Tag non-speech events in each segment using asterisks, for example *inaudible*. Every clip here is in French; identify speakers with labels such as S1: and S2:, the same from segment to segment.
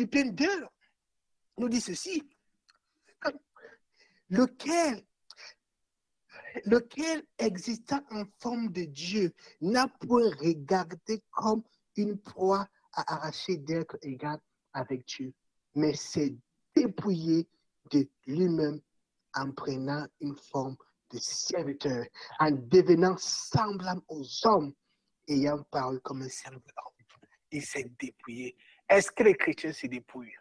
S1: Philippiens 2 nous dit ceci. Lequel, lequel existant en forme de Dieu n'a point regardé comme une proie à arracher d'être égal avec Dieu, mais s'est dépouillé de lui-même en prenant une forme de serviteur, en devenant semblable aux hommes, ayant parlé comme un serviteur. Il s'est dépouillé. Est-ce que les chrétiens se dépouillent?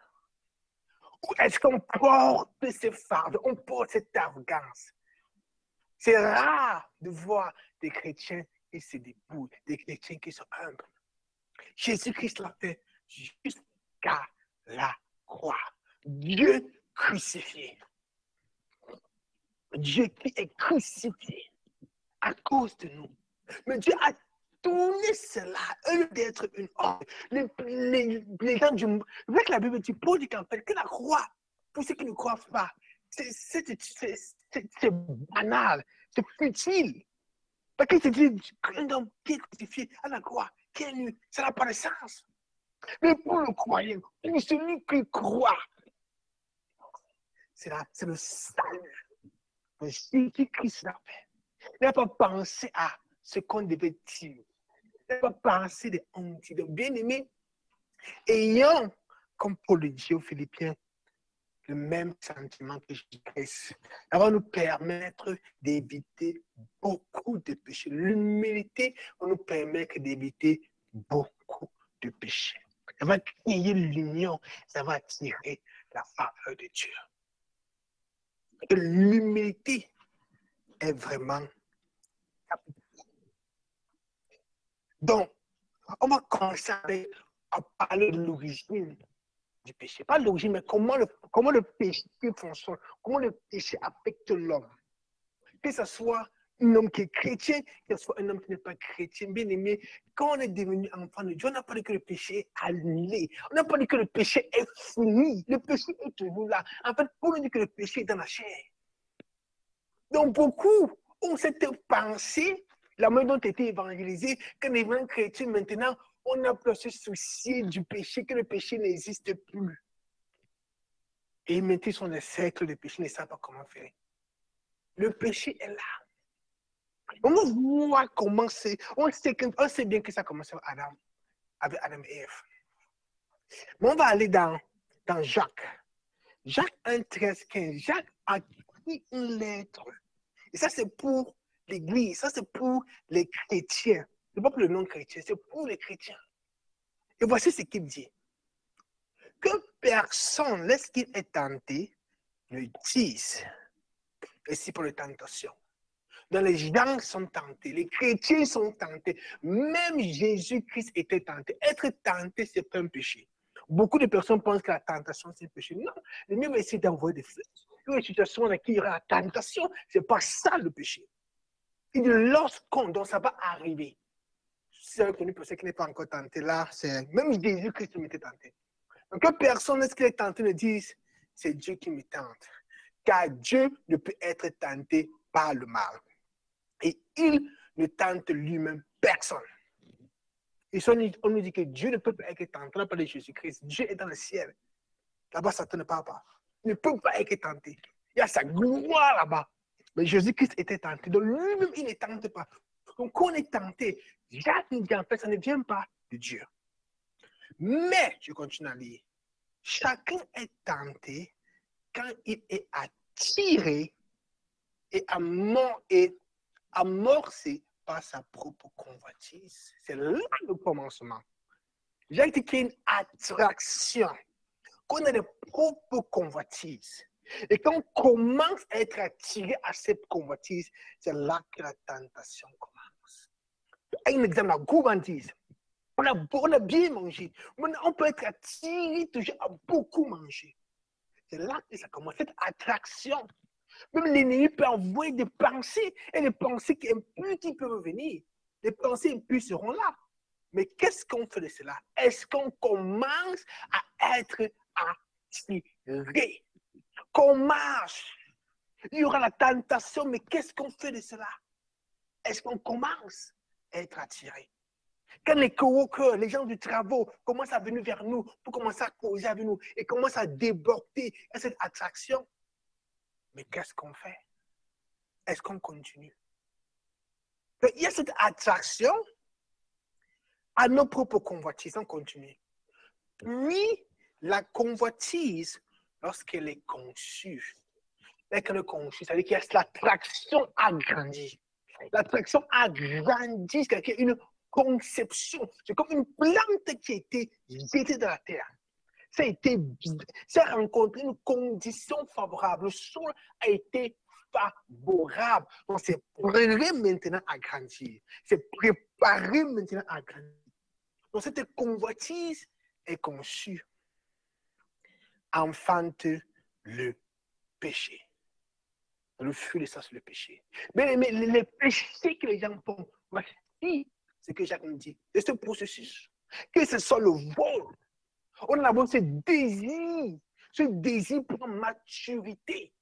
S1: Ou est-ce qu'on porte ces fardeaux, on porte cette arrogance? C'est rare de voir des chrétiens qui se dépouillent, des chrétiens qui sont humbles. Jésus-Christ l'a fait jusqu'à la croix. Dieu crucifié. Dieu qui est crucifié à cause de nous. Mais Dieu a tourné cela, au lieu d'être une honte. Les, les, gens du monde, avec la Bible Paul dit qu'en fait, que la croix, pour ceux qui ne croient pas, c'est banal, c'est futile. Parce que c'est un homme qui est crucifié à la croix, qui est nu, ça n'a pas de sens. Mais pour le croyant, pour celui qui croit, c'est le salut. Jésus-Christ l'a fait. Il n'a pas pensé à ce qu'on devait dire. Pas pensé de honte. Donc, bien aimé, ayant, comme Paul le dit aux Philippiens, le même sentiment que Jésus-Christ, ça va nous permettre d'éviter beaucoup de péchés. L'humilité va nous permettre d'éviter beaucoup de péchés. Ça va créer l'union, ça va attirer la faveur de Dieu. L'humilité est vraiment Donc, on va commencer à parler de l'origine du péché. Pas l'origine, mais comment le, comment le péché fonctionne, comment le péché affecte l'homme. Que ce soit un homme qui est chrétien, que ce soit un homme qui n'est pas chrétien, bien aimé, quand on est devenu enfant de Dieu, on n'a pas dit que le péché est annulé. On n'a pas dit que le péché est fini. Le péché est toujours là. En fait, on nous dit que le péché est dans la chair. Donc, beaucoup ont cette pensée, la manière dont tu été évangélisé, qu'un évangile chrétien, maintenant, on n'a plus ce souci du péché, que le péché n'existe plus. Et maintenant, ils sont des siècles de péché, ne savent pas comment faire. Le péché est là. On voit comment c'est. On sait, on sait bien que ça commence avec Adam, avec Adam et Ève. Mais on va aller dans, dans Jacques. Jacques 1, 13, 15. Jacques a écrit une lettre. Et ça, c'est pour l'Église. Ça, c'est pour les chrétiens. C'est pas pour le non-chrétien, c'est pour les chrétiens. Et voici ce qu'il dit. Que personne, lorsqu'il est tenté, ne dise. Et c'est pour les tentations dans les gens sont tentés, les chrétiens sont tentés, même Jésus-Christ était tenté. Être tenté, ce n'est pas un péché. Beaucoup de personnes pensent que la tentation, c'est un péché. Non, le mieux essayer d'envoyer des flèches. Une situation dans laquelle il y aura la tentation, ce n'est pas ça le péché. Il dit lorsqu'on, donc ça va arriver. C'est reconnu pour ceux qui n'est pas encore tenté là, c'est même Jésus-Christ m'était tenté. Donc personne, est-ce qu'il est tenté, ne dise, c'est Dieu qui me tente. Car Dieu ne peut être tenté par le mal et il ne tente lui-même personne. Et on nous dit que Dieu ne peut pas être tenté par Jésus-Christ. Dieu est dans le ciel. Là-bas, Satan ne parle pas. Il ne peut pas être tenté. Il y a sa gloire là-bas. Jésus-Christ était tenté. Donc lui-même, il ne tente pas. Donc quand on est tenté, Jacques dit en fait, ça ne vient pas de Dieu. Mais, je continue à lire, chacun est tenté quand il est attiré et, amorcé par sa propre convoitise. C'est là le commencement. J'ai été qu'il une attraction, qu'on a des propres convoitises. Et quand on commence à être attiré à cette convoitise, c'est là que la tentation commence. Un exemple, la gourmandise. On a, on a bien mangé. On peut être attiré toujours à beaucoup manger. C'est là que ça commence, cette attraction. Même l'ennemi peut envoyer des pensées et les pensées qui qui peuvent venir. Les pensées impues seront là. Mais qu'est-ce qu'on fait de cela? Est-ce qu'on commence à être attiré? Qu'on marche? Il y aura la tentation, mais qu'est-ce qu'on fait de cela? Est-ce qu'on commence à être attiré? Quand les coworkers, les gens du travail commencent à venir vers nous pour commencer à causer avec nous et commencent à déborder cette attraction, mais qu'est-ce qu'on fait? Est-ce qu'on continue? Il y a cette attraction à nos propres convoitises. On continue. Puis, la convoitise, lorsqu'elle est conçue, lorsqu'elle est conçue, c'est-à-dire qu'il y a l'attraction agrandie. L'attraction agrandie, c'est-à-dire une conception. C'est comme une plante qui a été jetée dans la terre. Ça a été, ça a rencontré une condition favorable. Le sol a été favorable. Donc, c'est préparé maintenant à grandir. C'est préparé maintenant à grandir. Donc, cette convoitise est conçue. Enfante le péché. Le fruit de ça, c'est le péché. Mais, mais les péchés que les gens font, voici ce que Jacques nous dit. C'est ce processus. Que ce soit le vol. On a ce désir. Ce désir pour maturité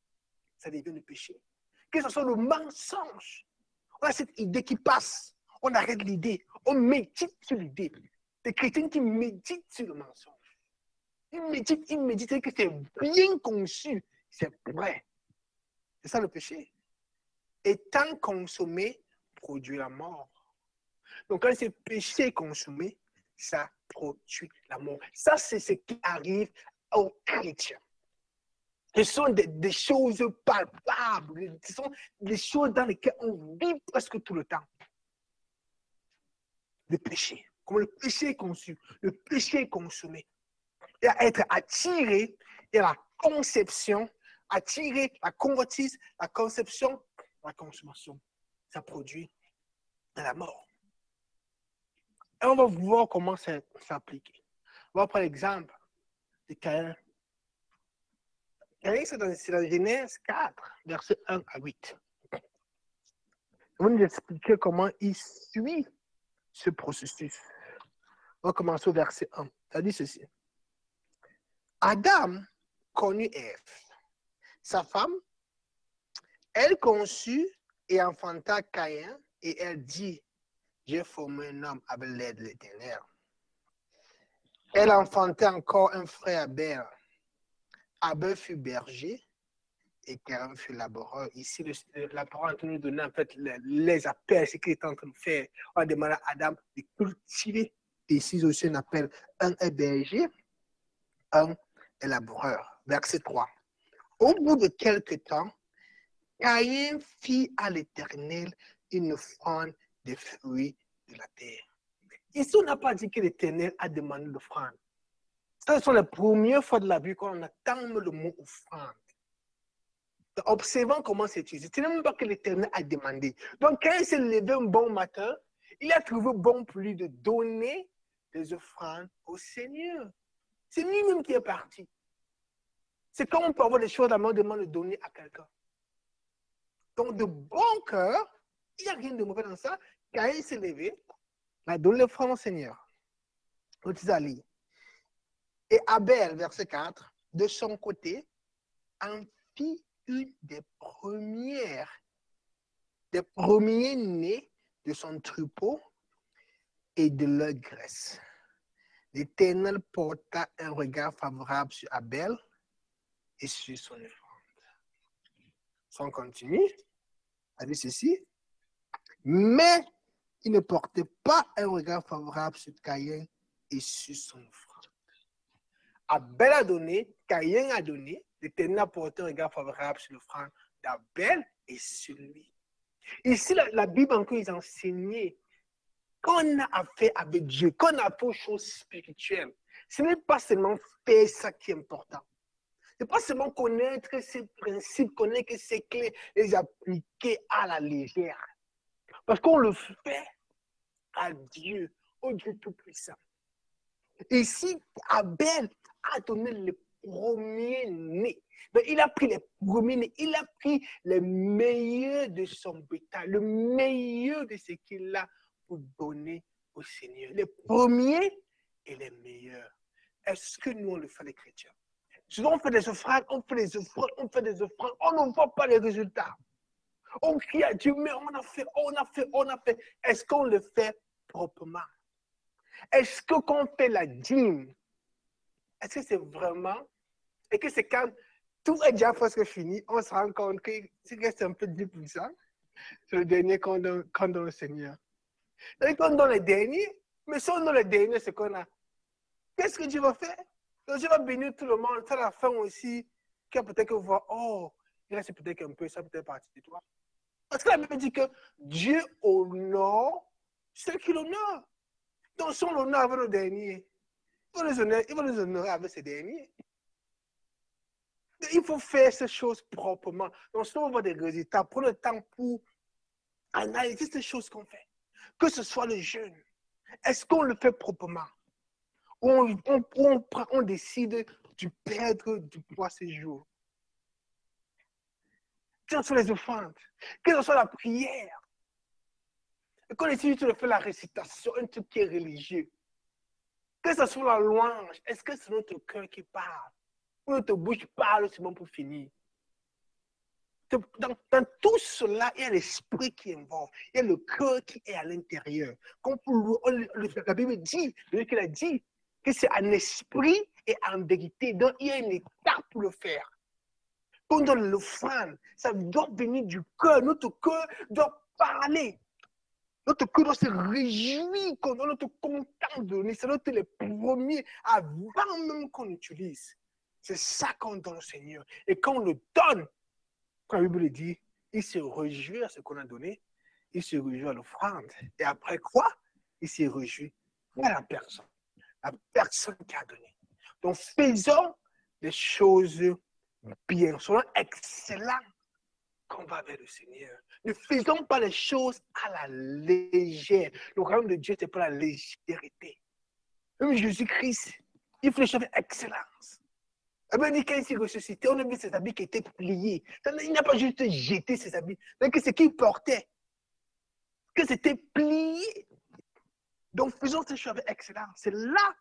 S1: ça devient le péché. Que ce soit le mensonge. On a cette idée qui passe. On arrête l'idée. On médite sur l'idée. Des chrétiens qui méditent sur le mensonge. Ils méditent, ils méditent que c'est bien conçu. C'est vrai. C'est ça le péché. Étant consommé, produit la mort. Donc quand c'est péché consommé, ça produit la mort. Ça, c'est ce qui arrive aux chrétiens. Ce sont des, choses palpables. Ce sont des choses dans lesquelles on vit presque tout le temps. Le péché. Comment le péché est conçu. Le péché est consommé. À être attiré et la conception, attiré, la convoitise, la conception, la consommation. Ça produit la mort. Et on va voir comment ça s'applique. On va prendre l'exemple de Caïn c'est dans, dans, Genèse 4, versets 1 à 8. On va nous expliquer comment il suit ce processus. On va commencer au verset 1. Ça dit ceci. Adam connut Ève, sa femme. Elle conçut et enfanta Caïn et elle dit, j'ai formé un homme avec l'aide de l'Éternel. Elle enfantait encore un frère Abel. Abel fut berger et Caïn fut laboureur. Ici, la parole est nous donner en fait les, appels, ce qu'il est en train de faire. On a demandé à Adam de cultiver. Ici aussi, on appelle un berger, un est laboureur. Verset 3. Au bout de quelque temps, Caïn fit à l'Éternel une offrande des fruits de la terre. Ici, on n'a pas dit que l'Éternel a demandé l'offrande. Ce sont les premières fois de la vie qu'on entend le mot offrande. Observant comment c'est utilisé. Ce n'est même pas que l'Éternel a demandé. Donc, quand il s'est levé un bon matin, il a trouvé bon pour lui de donner des offrandes au Seigneur. C'est lui-même qui est parti. C'est comme on peut avoir des choses à main de donner à quelqu'un. Donc, de bon cœur, il n'y a rien de mauvais dans ça. Quand il s'est levé, il a donné l'offrande au Seigneur. Et Abel, verset 4, de son côté, en fit une des premières, des premiers nés de son troupeau et de leur graisse. L'Éternel porta un regard favorable sur Abel et sur son offrande. Sans continuer, a dit ceci. Mais il ne portait pas un regard favorable sur Caïn et sur son offrande. Abel a donné, Caïn a donné, l'Éternel a porté un regard favorable sur l'offrande d'Abel et sur lui. Ici, la, Bible encore, ils enseignaient qu'on a affaire avec Dieu, qu'on a pour choses spirituelles. Ce n'est pas seulement faire ça qui est important. Ce n'est pas seulement connaître ces principes, connaître ces clés, les appliquer à la légère. Parce qu'on le fait à Dieu, au Dieu Tout-Puissant. Ici, Abel a donné le premier né. il a pris les premiers nés, il a pris le meilleur de son bétail, le meilleur de ce qu'il a pour donner au Seigneur. Les premiers et les meilleurs. Est-ce que nous, on le fait les chrétiens? Souvent, on fait des offrandes, on fait des offrandes, on fait des offrandes, on ne voit pas les résultats. On crie à Dieu, mais on a fait, on a fait, on a fait. Est-ce qu'on le fait proprement? Est-ce que quand on fait la dîme, est-ce que c'est vraiment, et que c'est quand tout est déjà presque fini, on se rend compte que c'est un peu 10%, c'est le dernier qu'on donne au Seigneur. Cest qu'on donne le dernier, mais si on donne le dernier, c'est qu'on a. Qu'est-ce que Dieu va faire? Donc, Dieu va bénir tout le monde. C'est la fin aussi, qui peut-être que vous oh, il reste peut-être un peu, ça peut être partie de toi. Parce que la Bible dit que Dieu honore ceux qui l'honorent. Donc, si on l'honore avec le dernier, il va, les honorer, il va les honorer avec ces derniers. Il faut faire ces choses proprement. Donc, si on voit des résultats, prenez le temps pour analyser ces choses qu'on fait. Que ce soit le jeûne. Est-ce qu'on le fait proprement? On, on, on, on décide de perdre du poids ces jours? Que ce soit les offrandes, que ce soit la prière. Et quand on décide de faire la récitation, un truc qui est religieux. Que ce soit la louange, est-ce que c'est notre cœur qui parle? notre bouche parle, bon pour finir? Dans, tout cela, il y a l'esprit qui involve, il y a le cœur qui est à l'intérieur. La Bible dit, qu'il a dit que c'est un esprit et en vérité. Donc, il y a une étape pour le faire. Quand on l'offrande, ça doit venir du cœur. Notre cœur doit parler. Notre cœur doit se réjouir quand on est content de donner. C'est notre les premiers avant même qu'on utilise. C'est ça qu'on donne au Seigneur. Et quand on le donne, quand la Bible dit, il se réjouit à ce qu'on a donné, il se réjouit à l'offrande. Et après quoi? Il se réjouit à la personne. La personne qui a donné. Donc faisons des choses bien, soyons excellents quand va vers le Seigneur. Ne faisons pas les choses à la légère. Le royaume de Dieu, ce n'est pas la légèreté. Même Jésus-Christ, il fait les choses avec excellence. Eh bien, il s'est ressuscité, on a vu ses habits qui étaient pliés. Il n'a pas juste jeté ses habits, mais que ce qu'il portait, que c'était plié. Donc, faisons ces choses avec excellence. C'est là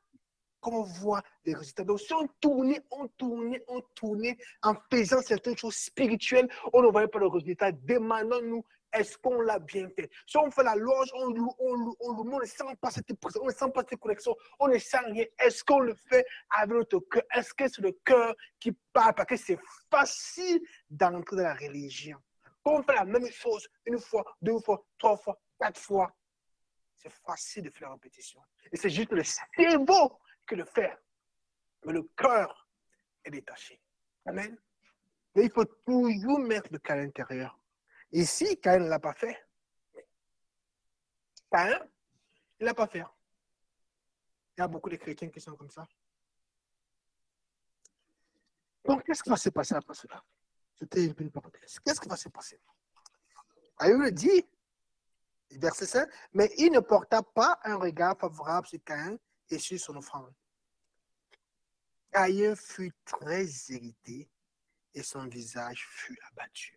S1: qu'on voit les résultats. Donc, si on tournait, on tournait, on tournait en faisant certaines choses spirituelles, on ne voyait pas le résultat. Demandons-nous est-ce qu'on l'a bien fait? Si on fait la louange, on loue, on loue, on loue, on ne sent pas cette présence, on ne sent pas cette connexion, on ne sent rien. Est-ce qu'on le fait avec notre cœur? Est-ce que c'est le cœur qui parle? Parce que c'est facile d'entrer dans la religion. Quand on fait la même chose une fois, deux fois, trois fois, quatre fois, c'est facile de faire la répétition. Et c'est juste le cerveau que le faire. Mais le cœur est détaché. Amen. Mais il faut toujours mettre le cœur à l'intérieur. Ici, Caïn ne l'a pas fait. Caïn, il ne l'a pas fait. Il y a beaucoup de chrétiens qui sont comme ça. Donc, qu'est-ce qui va se passer après cela? C'était une parenthèse. Qu'est-ce qui va se passer? Aïe le dit, verset 5, mais il ne porta pas un regard favorable sur Caïn et sur son offrande. Caïn fut très irrité et son visage fut abattu.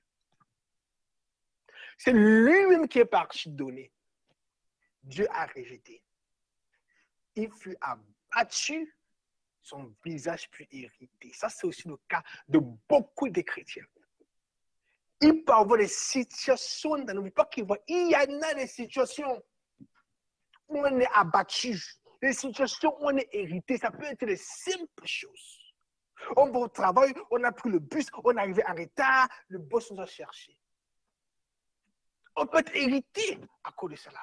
S1: C'est lui-même qui est parti donner. Dieu a rejeté. Il fut abattu, son visage fut irrité. Ça, c'est aussi le cas de beaucoup de chrétiens. Il peut avoir des situations vies, pas qu'il. Il y en a des situations où on est abattu, des situations où on est hérité. Ça peut être des simples choses. On va au travail, on a pris le bus, on est arrivé en retard, le boss nous a cherché on peut être hérité à cause de cela.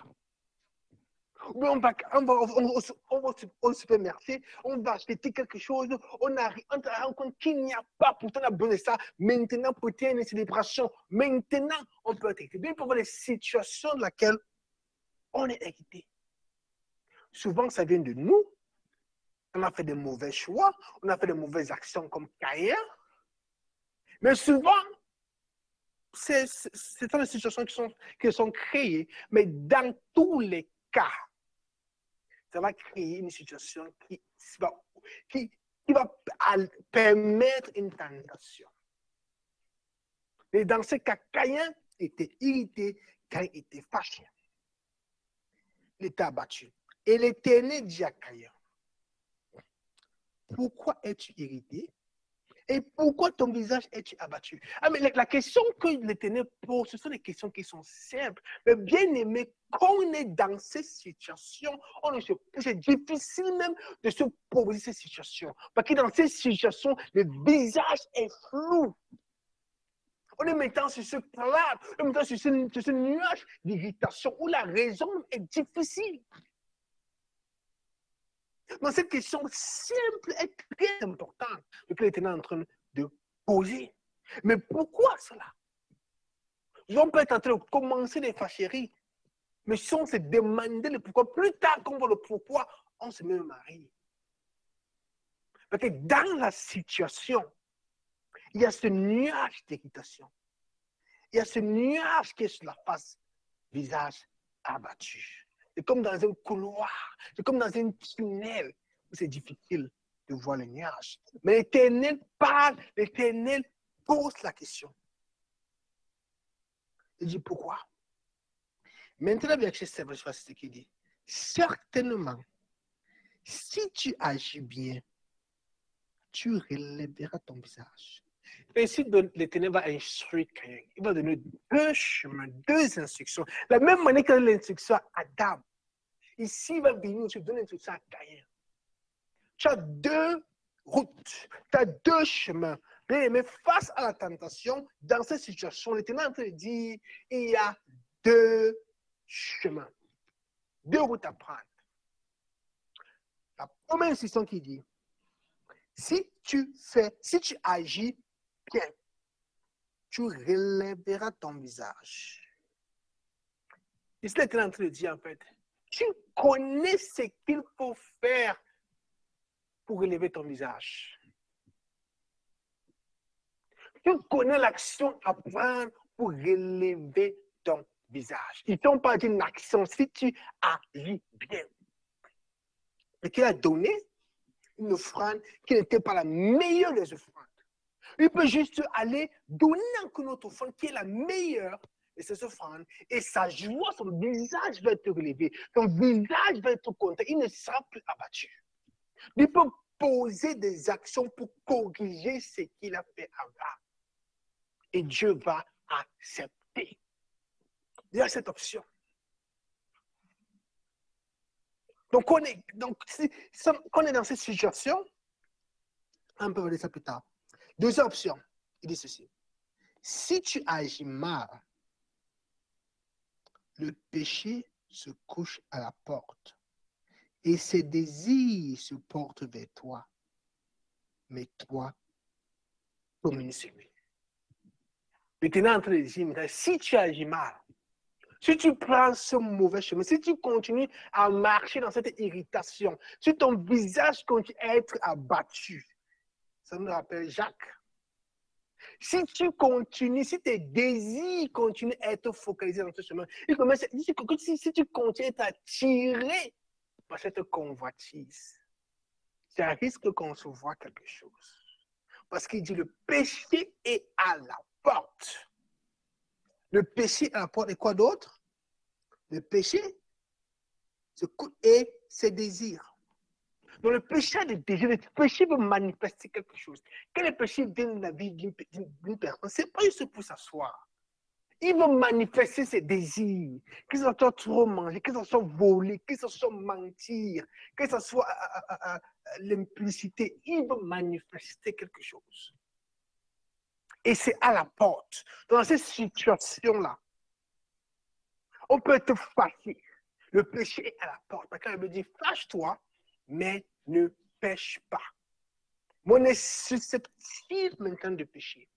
S1: on va, on va, on va, au supermarché, on va acheter quelque chose, on, a, on se rend compte qu'il n'y a pas, pourtant on a besoin de ça. Maintenant, pour une célébration, maintenant, on peut être hérité. Bien pour voir les situations dans lesquelles on est hérité. Souvent, ça vient de nous. On a fait des mauvais choix, on a fait des mauvaises actions comme Caïn. Mais souvent, c'est des situations qui sont, créées, mais dans tous les cas, ça va créer une situation qui va, qui va permettre une tentation. Et dans ce cas, Caïn était irrité, Caïn était fâché. Il était abattu. Et l'Éternel dit à Caïn, pourquoi es-tu irrité? Et pourquoi ton visage est-tu abattu? Ah, mais la, question que l'Éternel pose, ce sont des questions qui sont simples. Mais bien aimé, quand on est dans ces situations, c'est difficile même de se poser ces situations. Parce que dans ces situations, le visage est flou. On est mettant sur ce cloud, on est ce, sur ce nuage d'irritation où la raison est difficile. Donc, cette question simple est très importante que l'Éternel est en train de poser. Mais pourquoi cela? On peut être en train de commencer des fâcheries, mais si on se demandait le pourquoi, plus tard qu'on voit le pourquoi, on se met marier. Parce que dans la situation, il y a ce nuage d'irritation. Il y a ce nuage qui est sur la face, visage abattu. C'est comme dans un couloir, c'est comme dans un tunnel où c'est difficile de voir le nuage. Mais l'Éternel parle, l'Éternel pose la question. Il dit pourquoi? Maintenant, verset 7, je vois ce qu'il dit. Certainement, si tu agis bien, tu relèveras ton visage. Ici, l'Éternel va instruire Caïn. Il va donner deux chemins, deux instructions. La même manière que l'instruction à Adam. Ici, il va venir te donner l'instruction à Caïn. Tu as deux routes, tu as deux chemins. Mais face à la tentation, dans cette situation, l'Éternel est en train de dire il y a deux chemins, deux routes à prendre. La première instruction qui dit si tu fais, si tu agis bien, tu relèveras ton visage. Ici, est en train de dire, en fait, tu connais ce qu'il faut faire pour relever ton visage. Tu connais l'action à prendre pour relever ton visage. Ils t'ont pas dit une action si tu agis bien. Et qu'il a donné une offrande qui n'était pas la meilleure des offrandes. Il peut juste aller donner encore une autre offrande qui est la meilleure de ses offrandes. Et sa joie, son visage va être relevé. Son visage va être content. Il ne sera plus abattu. Il peut poser des actions pour corriger ce qu'il a fait avant. Et Dieu va accepter. Il y a cette option. Donc, on est, donc si, on est dans cette situation, on peut regarder ça plus tard. Deuxième option, il dit ceci. Si tu agis mal, le péché se couche à la porte et ses désirs se portent vers toi. Mais toi, communique sur lui. Maintenant, en train de dire, si tu agis mal, si tu prends ce mauvais chemin, si tu continues à marcher dans cette irritation, si ton visage continue à être abattu, ça me rappelle Jacques. Si tu continues, si tes désirs continuent à être focalisés dans ce chemin, si, si tu continues à t'attirer par cette convoitise, ça risque qu'on se voit quelque chose. Parce qu'il dit le péché est à la porte. Le péché à la porte et quoi d'autre? Le péché et ses désirs. Donc le péché de désirs, le péché veut manifester quelque chose. Quel est le péché la vie d'une personne Ce n'est pas juste pour s'asseoir. Il veut manifester ses désirs, que ce soit trop manger, que ce soit voler, que ce soit mentir, que ce soit euh, euh, euh, l'implicité. Il veut manifester quelque chose. Et c'est à la porte. Dans cette situation-là, on peut être fâché. Le péché est à la porte. Parce qu'il me dit, fâche-toi, mais ne pêche pas. on est susceptible maintenant de pécher.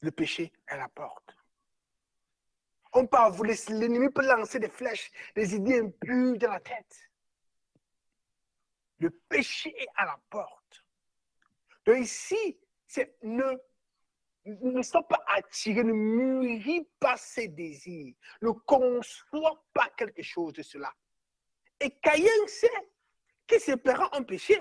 S1: Le péché est à la porte. On peut l'ennemi peut lancer des flèches, des idées impures dans la tête. Le péché est à la porte. Donc ici, c'est ne, ne sois pas attiré, ne mûris pas ses désirs, ne conçois pas quelque chose de cela. Et Caïn sait que ses parents ont péché.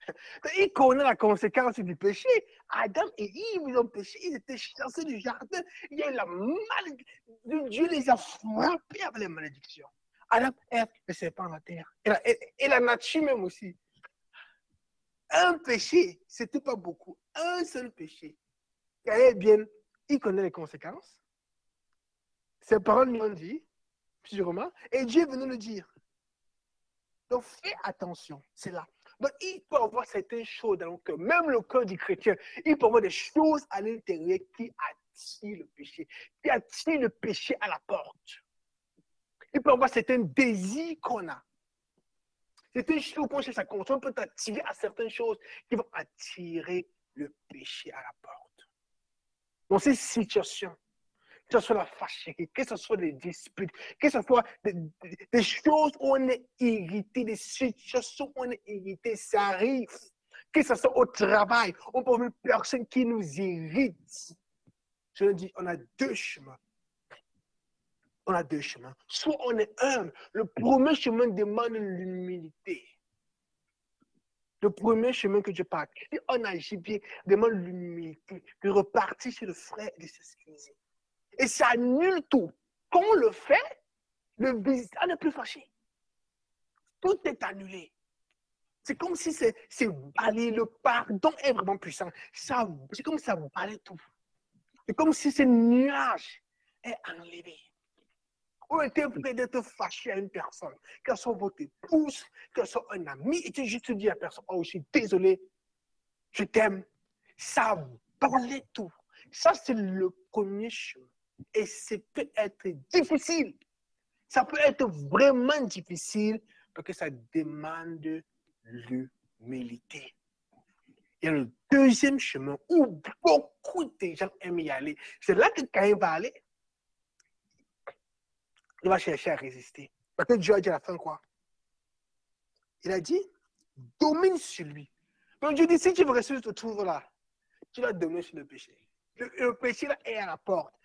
S1: *laughs* Il connaît la conséquence du péché. Adam et Yves, ont péché. Ils étaient chassés du jardin. Dieu les a frappés avec les malédictions. Adam, Ève, le serpent la terre. Et la, et, la nature même aussi. un péché, c'était pas beaucoup, un seul péché. Eh bien, il connaît les conséquences. Ses paroles lui ont dit, sûrement, et Dieu est venu le dire. Donc, fais attention, c'est là. Donc, il peut avoir certaines choses dans le cœur, même le cœur du chrétien, il peut avoir des choses à l'intérieur qui attirent le péché, qui attirent le péché à la porte. Il peut avoir certains désirs qu'on a. Certaines choses qu'on cherche à consommer peut attirer à certaines choses qui vont attirer le péché à la porte. Dans ces situations, que ce soit la fâcherie, que ce soit des disputes, que ce soit des, choses où on est irrité, des situations où on est irrité, ça arrive. Que ce soit au travail, on peut une personne qui nous irrite. Je le dis, on a deux chemins. On a deux chemins. Soit on est humble. Le premier chemin demande l'humilité. Le premier chemin que je parle, si on agit bien, demande l'humilité, de repartir chez le frère et de s'excuser. Et ça annule tout. Quand on le fait, le visiteur n'est plus fâché. Tout est annulé. C'est comme si c'est balayé. Le pardon est vraiment puissant. C'est comme si ça balaye tout. C'est comme si ce nuage est enlevé. On était prêt d'être fâché à une personne, qu'elle soit votre épouse, qu'elle soit un ami, et tu juste dis à la personne, oh, je suis désolé, je t'aime. Ça balaye tout. Ça, c'est le premier chemin. Et ça peut être difficile. Ça peut être vraiment difficile parce que ça demande l'humilité. Il y a le deuxième chemin où beaucoup de gens aiment y aller. C'est là que Caïn va aller. Il va chercher à résister. Parce que Dieu a dit à la fin quoi? Il a dit, domine sur lui. Donc Dieu dit, si tu veux rester te trouves là, tu vas dominer sur le péché. le péché là est à la porte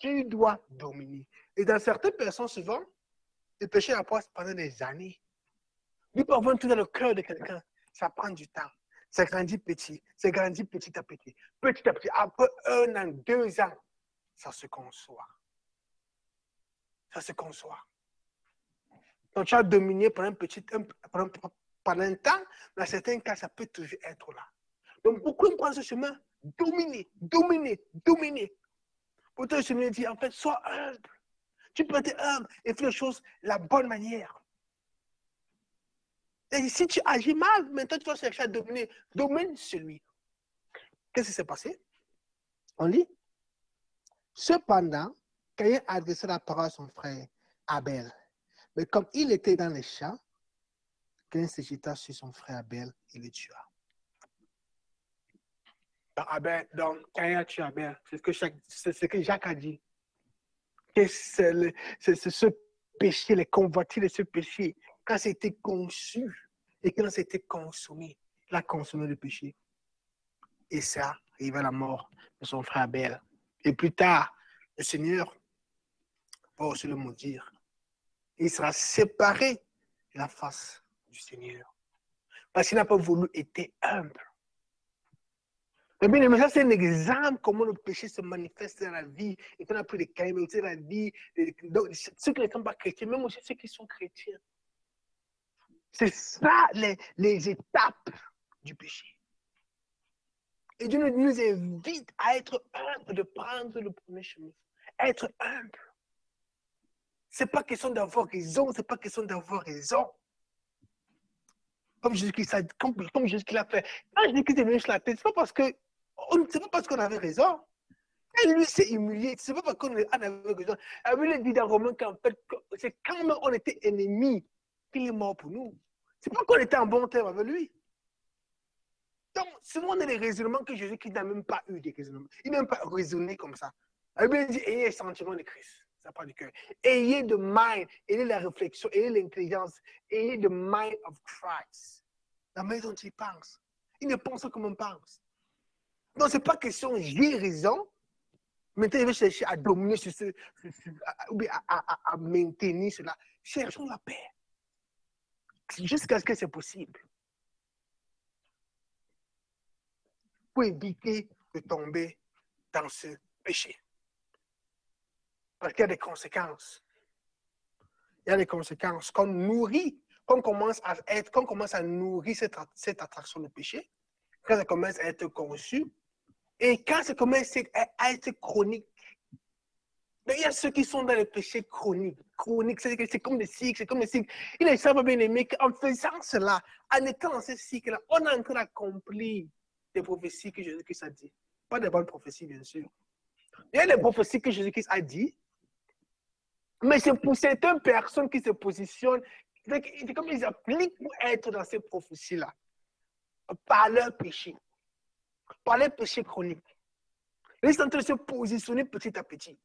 S1: tu dois dominer. Et dans certaines personnes, souvent, le péché appasse pendant des années. Lui avoir tout dans le cœur de quelqu'un. Ça prend du temps. Ça grandit petit. Ça grandit petit à petit. Petit à petit. Après un an, deux ans, ça se conçoit. Ça se conçoit. Donc, tu as dominé pendant un petit pendant, un temps. Dans certains cas, ça peut toujours être là. Donc, beaucoup prennent ce chemin. Dominer, dominer, dominer. Autant je me dis, en fait, sois humble. Tu peux être humble et faire les choses de la bonne manière. Et si tu agis mal, maintenant tu vas chercher à dominer. Domine celui. Qu'est-ce qui s'est passé? On lit. Cependant, Caïn a adressé la parole à son frère Abel. Mais comme il était dans les champs, Caïn se jeta sur son frère Abel et le tua. Abel, donc, Caïn tu Abel. C'est ce, que ce que Jacques a dit. C'est ce péché, les convoitises de ce péché, quand c'était conçu et quand c'était consommé, il a consommé le péché. Et ça arrive à la mort de son frère Abel. Et plus tard, le Seigneur va aussi le maudire. Il sera séparé de la face du Seigneur. Parce qu'il n'a pas voulu être humble. Mais bien, ça, c'est un exemple comment le péché se manifeste dans la vie. Et qu'on a pris des mais aussi dans la vie. Donc, ceux qui ne sont pas chrétiens, même aussi ceux qui sont chrétiens. C'est ça les, les, étapes du péché. Et Dieu nous invite à être humble, de prendre le premier chemin. Être humble. Ce n'est pas question d'avoir raison, ce n'est pas question d'avoir raison. Comme Jésus-Christ comme, comme Jésus l'a fait. Quand Jésus-Christ est venu sur la tête, ce n'est pas parce que c'est pas parce qu'on avait raison. Et lui s'est humilié. C'est pas parce qu'on avait raison. La Bible dit dans Romains qu'en fait, c'est quand même on était ennemis qu'il est mort pour nous. C'est pas qu'on était en bon terme avec lui. Donc, souvent, on a des raisonnements que Jésus qui n'a même pas eu des raisonnements. Il n'a même pas raisonné comme ça. La Bible dit ayez les sentiments de Christ. Ça part du cœur. Ayez de mind, ayez la réflexion, ayez l'intelligence, ayez le mind of Christ. La manière dont il pense. Il ne pense pas comme on pense. Donc, ce n'est pas question j'ai raison. Maintenant, il veut chercher à dominer sur ce, à, maintenir cela. Cherchons la paix. Jusqu'à ce que c'est possible. Pour éviter de tomber dans ce péché. Parce qu'il y a des conséquences. Il y a des conséquences qu'on nourrit qu'on commence à être, qu'on commence à nourrir cette, cette attraction de péché, quand ça commence à être conçu, et quand ça commence à être chronique, mais il y a ceux qui sont dans le péché chronique. Chronique, c'est comme des cycles, c'est comme des cycles. Il est savent bien aimé qu'en faisant cela, en étant dans ce cycle-là, on est en train d'accomplir des prophéties que Jésus-Christ a dit. Pas des bonnes prophéties, bien sûr. Il y a des prophéties que Jésus-Christ a dit, mais c'est pour certaines personnes qui se positionnent, c'est comme ils appliquent pour être dans ces prophéties-là, par leur péché, par leur péché chronique. Ils sont en train de se positionner petit à petit.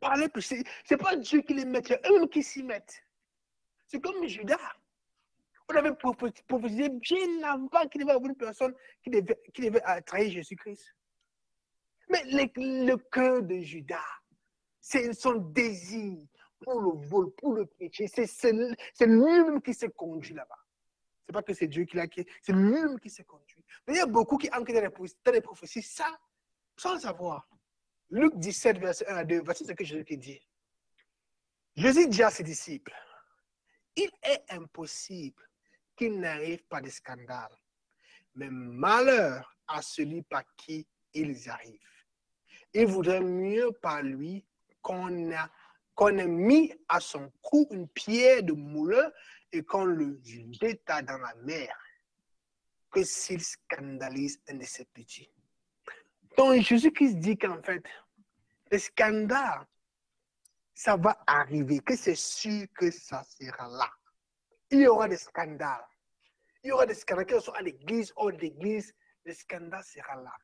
S1: Par leur péché. Ce n'est pas Dieu qui les met, c'est eux qui s'y mettent. C'est comme Judas. On avait prophétisé bien avant qu'il y ait une personne qui devait, qui trahir Jésus-Christ. Mais le, le cœur de Judas, c'est son désir pour le vol, pour le péché. C'est lui-même qui s'est conduit là-bas. C'est pas que c'est Dieu qui l'a c'est lui-même qui s'est conduit. Mais il y a beaucoup qui entrent dans les, prophéties, ça, sans le savoir. Luc 17, verset 1 à 2, voici ce que Jésus dit. Jésus dit à ses disciples, il est impossible qu'il n'arrive pas de scandale, mais malheur à celui par qui ils arrivent. Il voudrait mieux par lui qu'on a qu'on ait mis à son cou une pierre de moulin et qu'on le jeta dans la mer, que s'il scandalise un de ses petits. Donc Jésus-Christ dit qu'en fait, le scandale, ça va arriver, que c'est sûr que ça sera là. Il y aura des scandales. Il y aura des scandales, que ce soit à l'église ou à l'église, le scandale sera là.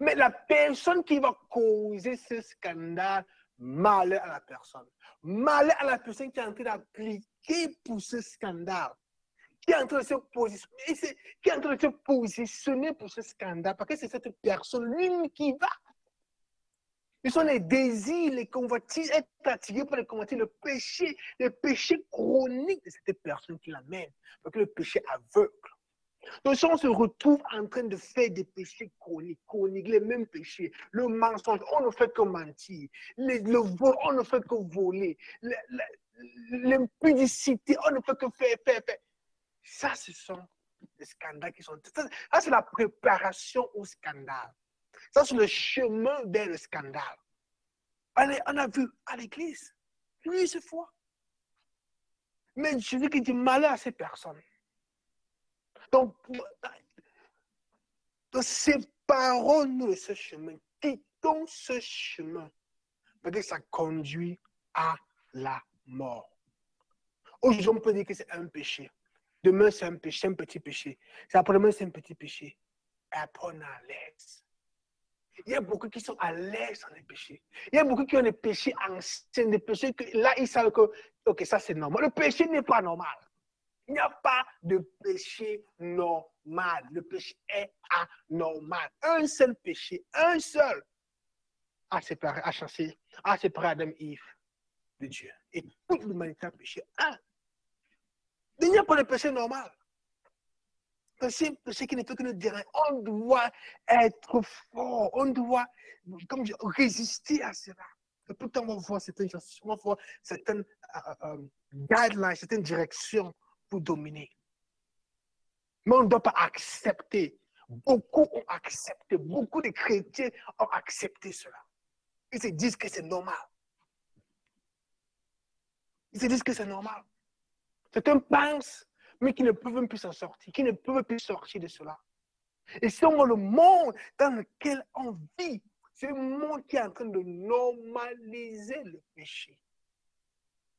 S1: Mais la personne qui va causer ce scandale, malheur à la personne. Malheur à la personne qui est en train d'appliquer pour ce scandale? Qui est en train de se positionner, qui est en train de se positionner pour ce scandale? Parce que c'est cette personne, lui qui va. Ce sont les désirs, les convoitises, être attiré par les convoitises, le péché, le péché chronique de cette personne qui l'amène. Parce que le péché aveugle. Donc, si on se retrouve en train de faire des péchés chroniques, chroniques, les mêmes péchés, le mensonge, on ne fait que mentir, le, vol, on ne fait que voler, l'impudicité, on ne fait que faire, faire, faire. Ça, ce sont des scandales qui sont. Ça, c'est la préparation au scandale. Ça, c'est le chemin vers le scandale. Allez, on a vu à l'église, lui, fois. Mais je veux qu'il dit malheur à ces personnes. Donc, séparons-nous de ce chemin. Quittons ce chemin. Parce que ça conduit à la mort. Aujourd'hui, on peut dire que c'est un péché. Demain, c'est un péché, un petit péché. C'est après-demain, c'est un petit péché. Et après, on est à l'aise. Il y a beaucoup qui sont à l'aise dans les péchés. Il y a beaucoup qui ont des péchés anciens, des péchés que là, ils savent que, ok, ça c'est normal. Le péché n'est pas normal. Il n'y a pas de péché normal. Le péché est anormal. Un seul péché, un seul, a séparé, a chassé, a séparé Adam et Yves de Dieu. Et toute l'humanité a péché. Un. Il n'y a pas de péché normal. C'est un péché qui ne peut que nous dire. On doit être fort. On doit, comme je, résister à cela. Et pourtant, on va voir certaines, on va certaines euh, euh, guidelines, certaines directions dominer. Mais on ne doit pas accepter. Beaucoup ont accepté, beaucoup de chrétiens ont accepté cela. Ils se disent que c'est normal. Ils se disent que c'est normal. Certains pensent, mais qui ne peuvent plus s'en sortir, qui ne peuvent plus sortir de cela. Et c'est le monde dans lequel on vit, c'est le monde qui est en train de normaliser le péché.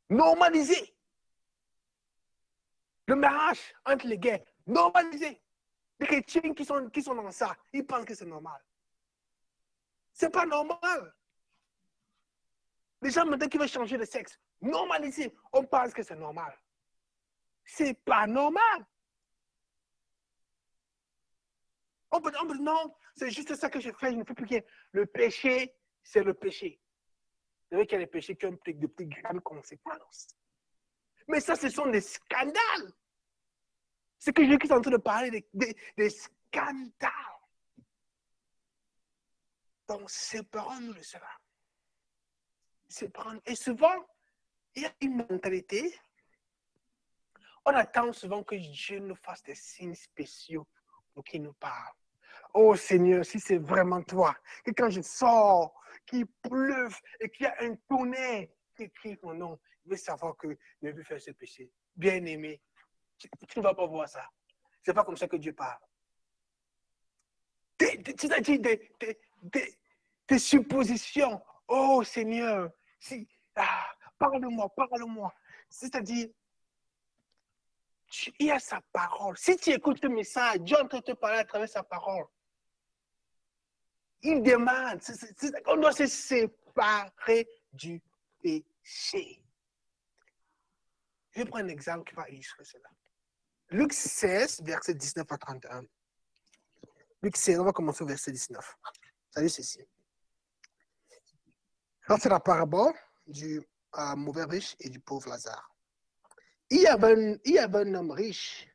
S1: Normaliser. Le mariage entre les gays, normalisé. Les chrétiens qui sont, qui sont dans ça, ils pensent que c'est normal. C'est pas normal. Les gens maintenant qui veulent changer de sexe, normalisé, on pense que c'est normal. C'est pas normal. On peut, dire non, c'est juste ça que je fais, je ne fais plus rien. Le péché, c'est le péché. C'est vrai qu'il y a des péchés qui ont de plus grandes conséquences. Mais ça, ce sont des scandales. C'est que Jésus est en train de parler des, scandales. Donc, séparons-nous de cela. Et souvent, il y a une mentalité. On attend souvent que Dieu nous fasse des signes spéciaux pour qu'il nous parle. Oh Seigneur, si c'est vraiment toi, que quand je sors, qu'il pleuve et qu'il y a un tonnerre qui écrit mon nom, je veux savoir que je veux faire ce péché. Bien-aimé, tu, ne vas pas voir ça. C'est pas comme ça que Dieu parle. C'est-à-dire des, des, des, suppositions. Oh Seigneur, si, ah, parle-moi, parle-moi. C'est-à-dire, il y a sa parole. Si tu écoutes le message, Dieu est te parler à travers sa parole. Il demande, on doit se séparer du péché. Je prendre un exemple qui va illustrer cela. Luc 16, verset 19 à 31. Luc 16, on va commencer au verset 19. Salut ceci. c'est la parabole du euh, mauvais riche et du pauvre Lazare. Il y, avait un, il y avait un homme riche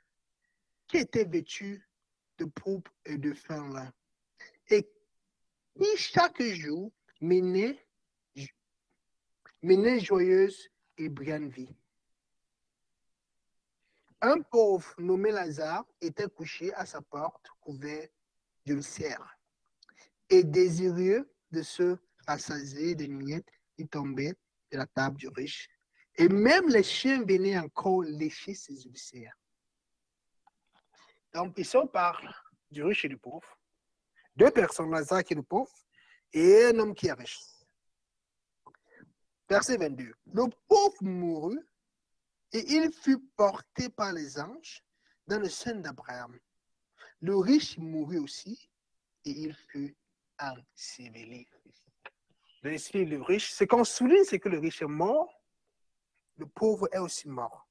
S1: qui était vêtu de pourpre et de fin lin et qui chaque jour menait, menait joyeuse et brillante vie. Un pauvre nommé Lazare était couché à sa porte, couvert d'une serre, et désireux de se rassasier des miettes qui tombaient de la table du riche. Et même les chiens venaient encore lécher ses ulcères. Donc, ici, on parle du riche et du pauvre. Deux personnes, Lazare qui est le pauvre, et un homme qui est riche. Verset 22. Le pauvre mourut et il fut porté par les anges dans le sein d'Abraham. Le riche mourut aussi et il fut enseveli. Ici, le riche, ce qu'on souligne, c'est que le riche est mort, le pauvre est aussi mort.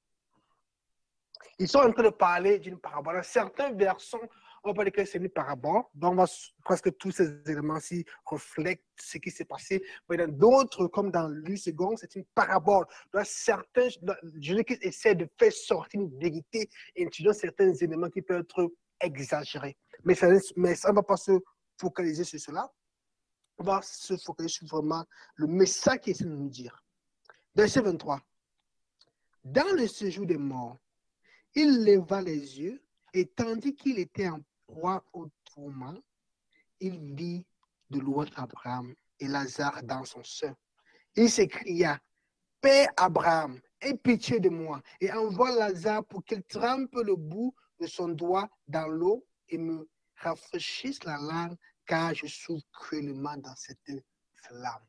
S1: Ils sont en train de parler d'une parabole. Certains versants on va dire que c'est une parabole. Donc, presque tous ces éléments-ci reflètent ce qui s'est passé. Mais dans d'autres, comme dans l'U-Second, c'est une parabole. Dans certains, qu'ils essaient de faire sortir une vérité et introduire certains éléments qui peuvent être exagérés. Mais ça, mais ne va pas se focaliser sur cela. On va se focaliser sur vraiment le message qu'il essaie de nous dire. Verset 23. Dans le séjour des morts, il leva les yeux et tandis qu'il était en au tourment, il vit de loin Abraham et Lazare dans son sein. Il s'écria, Père Abraham, aie pitié de moi et envoie Lazare pour qu'il trempe le bout de son doigt dans l'eau et me rafraîchisse la langue, car je souffre cruellement dans cette flamme.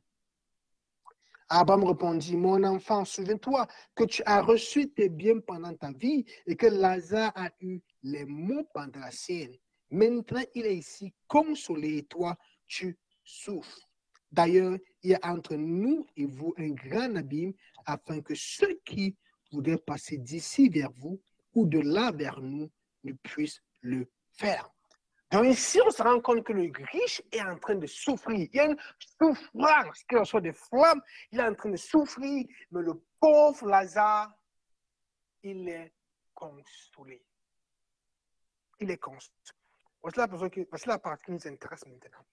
S1: Abraham répondit, mon enfant, souviens-toi que tu as reçu tes biens pendant ta vie et que Lazare a eu les mots pendant la sienne. Maintenant, il est ici consolé toi, tu souffres. D'ailleurs, il y a entre nous et vous un grand abîme afin que ceux qui voudraient passer d'ici vers vous ou de là vers nous ne puissent le faire. Donc ici, on se rend compte que le riche est en train de souffrir. Il y a une souffrance, qu'il soit des flammes, il est en train de souffrir, mais le pauvre Lazare, il est consolé. Il est consolé. La, la partie qui nous intéresse maintenant.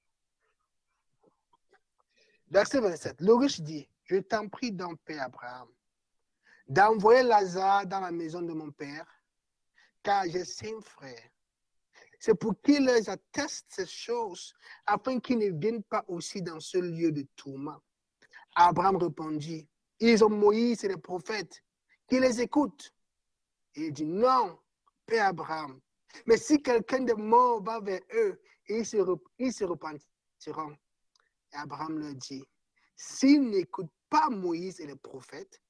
S1: Verset 27. Le riche dit, je t'en prie d'un père Abraham, d'envoyer Lazare dans la maison de mon père, car j'ai cinq frères c'est pour qu'ils attestent ces choses, afin qu'ils ne viennent pas aussi dans ce lieu de tourment. Abraham répondit, ils ont Moïse et les prophètes, qui les écoutent. Et il dit, non, Père Abraham, mais si quelqu'un de mort va vers eux, ils se, ils se repentiront. Abraham leur dit, s'ils n'écoutent pas Moïse et les prophètes,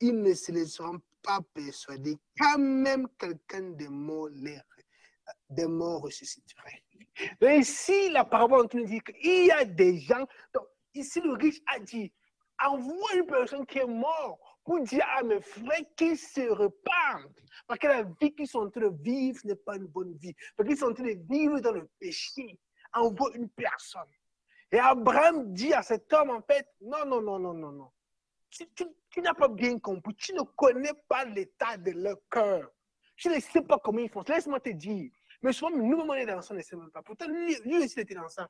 S1: ils ne se laisseront pas persuader quand même quelqu'un de mort les des morts ressusciteraient. Mais ici, la parabole nous dit qu'il y a des gens. Donc, ici, le riche a dit envoie une personne qui est morte pour dire à mes frères qu'ils se repentent. Parce que la vie qu'ils sont en train de vivre n'est pas une bonne vie. Parce qu'ils sont en train de vivre dans le péché. Envoie une personne. Et Abraham dit à cet homme, en fait, non, non, non, non, non, non. Tu, tu n'as pas bien compris. Tu ne connais pas l'état de leur cœur. Je ne sais pas comment ils font. Laisse-moi te dire. Mais souvent, nous, on est dans ça, on ne sait même pas. Pourtant, lui, aussi, il était dans ça.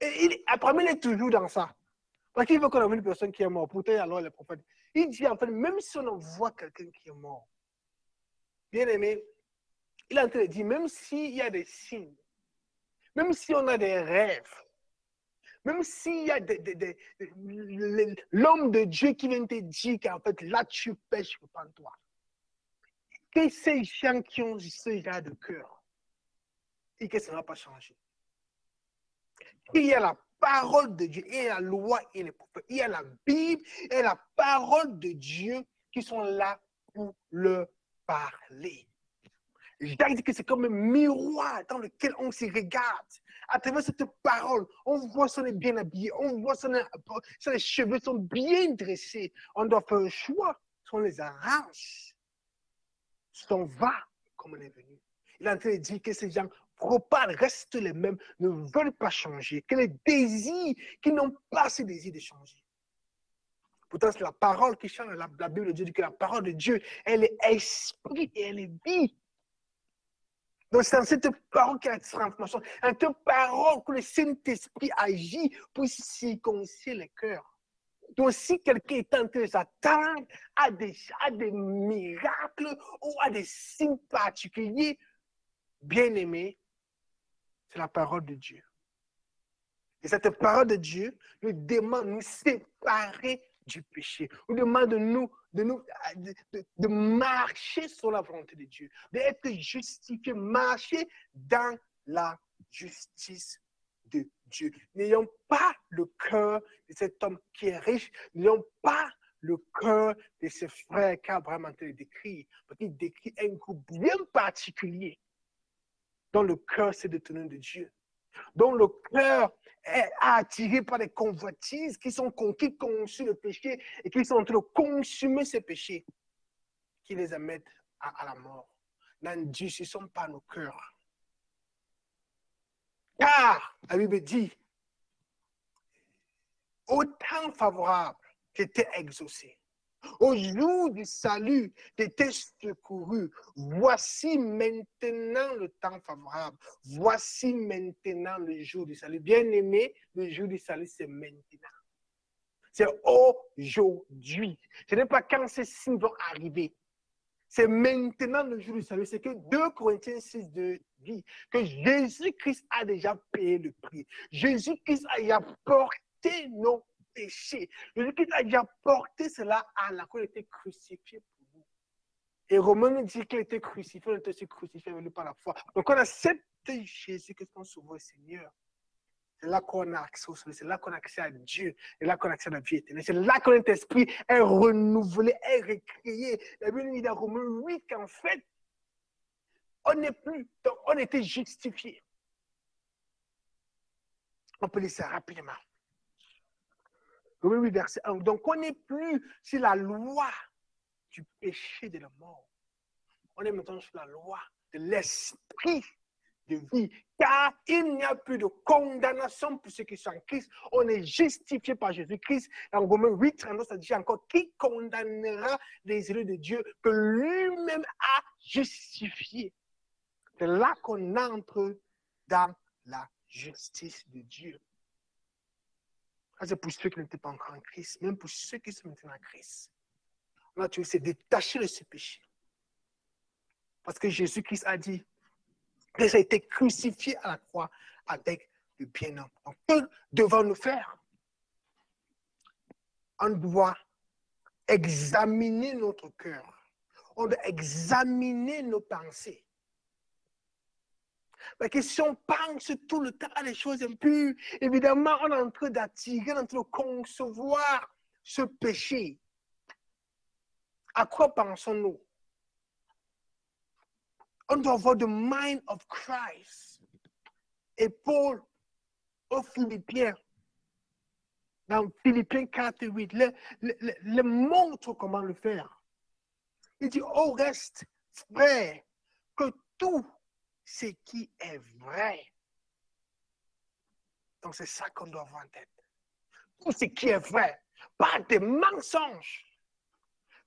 S1: Et il, après, il est toujours dans ça. Parce qu'il veut qu'on ait une personne qui est morte. Pourtant, alors, les prophètes. Il dit en fait, même si on voit quelqu'un qui est mort, bien aimé, il est en train de dire, même s'il y a des signes, même si on a des rêves, même s'il y a l'homme de Dieu qui vient te dire qu'en fait, là, tu pêches, pas toi Que ces gens qui ont ce genre de cœur, et que ça ne va pas changer. Il y a la parole de Dieu, a la loi et les prophètes, il y a la Bible et la parole de Dieu qui sont là pour le parler. Jacques dit que c'est comme un miroir dans lequel on se regarde. À travers cette parole, on voit son est bien habillé, on voit son, ses cheveux sont bien dressés. On doit faire un choix. Si on les arrange, si on va comme on est venu. Il est en train de dire que ces gens propagent, restent les mêmes, ne veulent pas changer, que les désirs, qui n'ont pas ce désir de changer. Pourtant, c'est la parole qui change. La, la Bible dit que la parole de Dieu, elle est esprit et elle est vie. Donc, c'est dans cette parole qu'il y a cette transformation. Dans cette parole que le Saint-Esprit agit pour circoncire les cœurs. Donc, si quelqu'un est en train de s'attendre à des, à des miracles ou à des signes particuliers, bien aimé, c'est la parole de Dieu. Et cette parole de Dieu nous demande de nous séparer du péché. Nous demande de nous, de, nous de, marcher sur la volonté de Dieu, d'être justifié, marcher dans la justice de Dieu. N'ayons pas le cœur de cet homme qui est riche, n'ayons pas le cœur de ce frère vraiment décrit, parce qu'il décrit un groupe bien particulier dont le cœur s'est détourné de Dieu, dont le cœur est attiré par des convoitises qui sont conquis, conçus le péché et qui sont en train de consumer ces péchés, qui les amènent à, la mort. sont pas nos cœurs. Car, la Bible dit, au temps favorable, j'étais exaucé. Au jour du salut, t'étais secouru. Voici maintenant le temps favorable. Voici maintenant le jour du salut. Bien aimé, le jour du salut, c'est maintenant. C'est aujourd'hui. Ce n'est pas quand ces signes vont arriver. C'est maintenant le jour du salut. C'est que 2 Corinthiens 6 de dit que Jésus-Christ a déjà payé le prix. Jésus-Christ a déjà porté nos péché. Jésus-Christ a déjà porté cela à la croix, il était crucifié pour nous. Et Romain nous dit qu'il était crucifié, il était aussi crucifié avec par la foi. Donc on accepte Jésus que son sauveur Seigneur. C'est là qu'on a accès au soleil, c'est là qu'on a accès à Dieu, c'est là qu'on a accès à la vie éternelle. C'est là que notre esprit est renouvelé, est recréé. La Bible dit dans Romains 8 qu'en fait, on n'est plus, on était justifié. On peut laisser rapidement. Oui, verset 1. Donc, on n'est plus sur la loi du péché de la mort. On est maintenant sur la loi de l'esprit de vie. Car il n'y a plus de condamnation pour ceux qui sont en Christ. On est justifié par Jésus-Christ. Dans Romains 8, 32, ça dit encore qui condamnera les élus de Dieu que lui-même a justifié? C'est là qu'on entre dans la justice de Dieu c'est pour ceux qui n'étaient pas encore en Christ, même pour ceux qui sont maintenant en Christ. Là, tu veux détacher de ce péché. Parce que Jésus-Christ a dit qu'il a été crucifié à la croix avec le bien-être. Donc, que devons-nous faire? On doit examiner notre cœur. On doit examiner nos pensées. Parce que si on pense tout le temps à des choses impures, évidemment, on est en train d'attirer, on est en train de concevoir ce péché. À quoi pensons-nous? On doit avoir le mind of Christ. Et Paul, aux Philippiens, dans Philippiens 4 et 8, le, le, montre comment le faire. Il dit, au reste, frère, que tout ce qui est vrai. Donc c'est ça qu'on doit avoir en tête. Tout ce qui est vrai, pas des mensonges.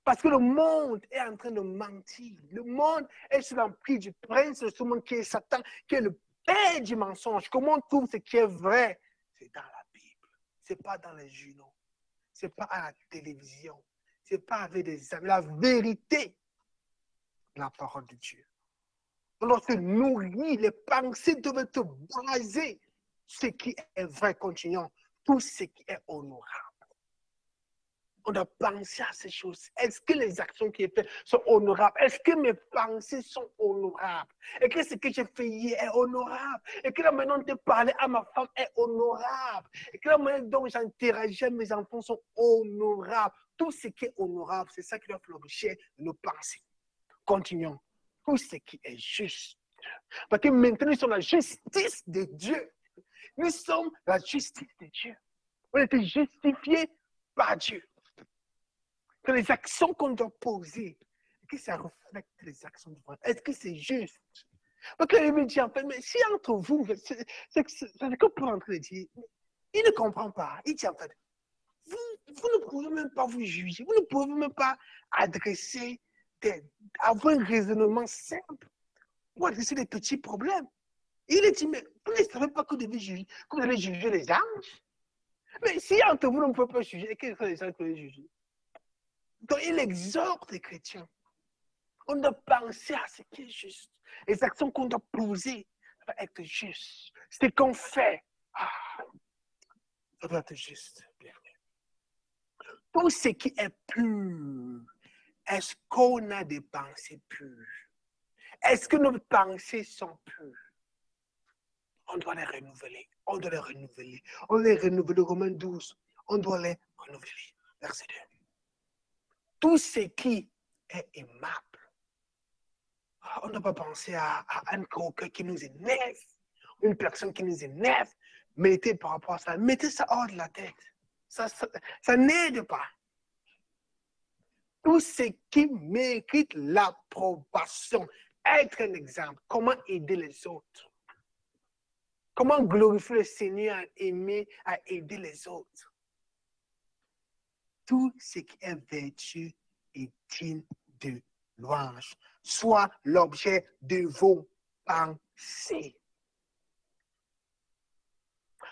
S1: Parce que le monde est en train de mentir. Le monde est sous l'emprise du prince de ce monde qui est Satan, qui est le père du mensonge. Comment on trouve ce qui est vrai? C'est dans la Bible. Ce n'est pas dans les journaux. Ce n'est pas à la télévision. c'est pas avec des amis. La vérité, la parole de Dieu. Se nourrir, les pensées doivent te baser ce qui est vrai, continuons, tout ce qui est honorable on doit penser à ces choses. Est-ce que les actions qui sont faites sont honorables? Est-ce que mes pensées sont honorables? Et que ce que j'ai fait hier est honorable? Et que la manière dont je parler à ma femme est honorable? Et que la manière dont j'interagis avec mes enfants sont honorables? Tout ce qui est honorable, c'est ça qui doit faire l'objet nos pensées. Continuons. Tout ce qui est juste. Parce que maintenant, nous sommes la justice de Dieu. Nous sommes la justice de Dieu. On a été justifiés par Dieu que les actions qu'on doit poser, que ça reflète les actions de votre. Est-ce que c'est juste? Parce que le dit en fait, mais si entre vous, c'est que pour entrer dire, il ne comprend pas. Il dit en fait, vous, vous ne pouvez même pas vous juger, vous ne pouvez même pas adresser, avoir un raisonnement simple pour adresser des petits problèmes. Il dit, mais vous ne savez pas que vous devez juger, que vous allez juger les anges. Mais si entre vous, ne pouvez pas juger, qu'est-ce que les anges peuvent juger? Donc, il exhorte les chrétiens. On doit penser à ce qui est juste. Les actions qu'on doit poser doivent être justes. Ce qu'on fait, ah, ça doit être juste. Tout ce qui est pur, est-ce qu'on a des pensées pures? Est-ce que nos pensées sont pures? On doit les renouveler. On doit les renouveler. On les renouvelle. Romains 12. On doit les renouveler. Verset 2 tout ce qui est aimable. On ne doit pas penser à, un coquin qui nous énerve, une personne qui nous énerve. Mettez par rapport à ça, mettez ça hors de la tête. Ça, n'aide pas. Tout ce qui mérite l'approbation, être un exemple, comment aider les autres. Comment glorifier le Seigneur à aimer, à aider les autres tout ce qui est vertu est digne de louange, soit l'objet de vos pensées.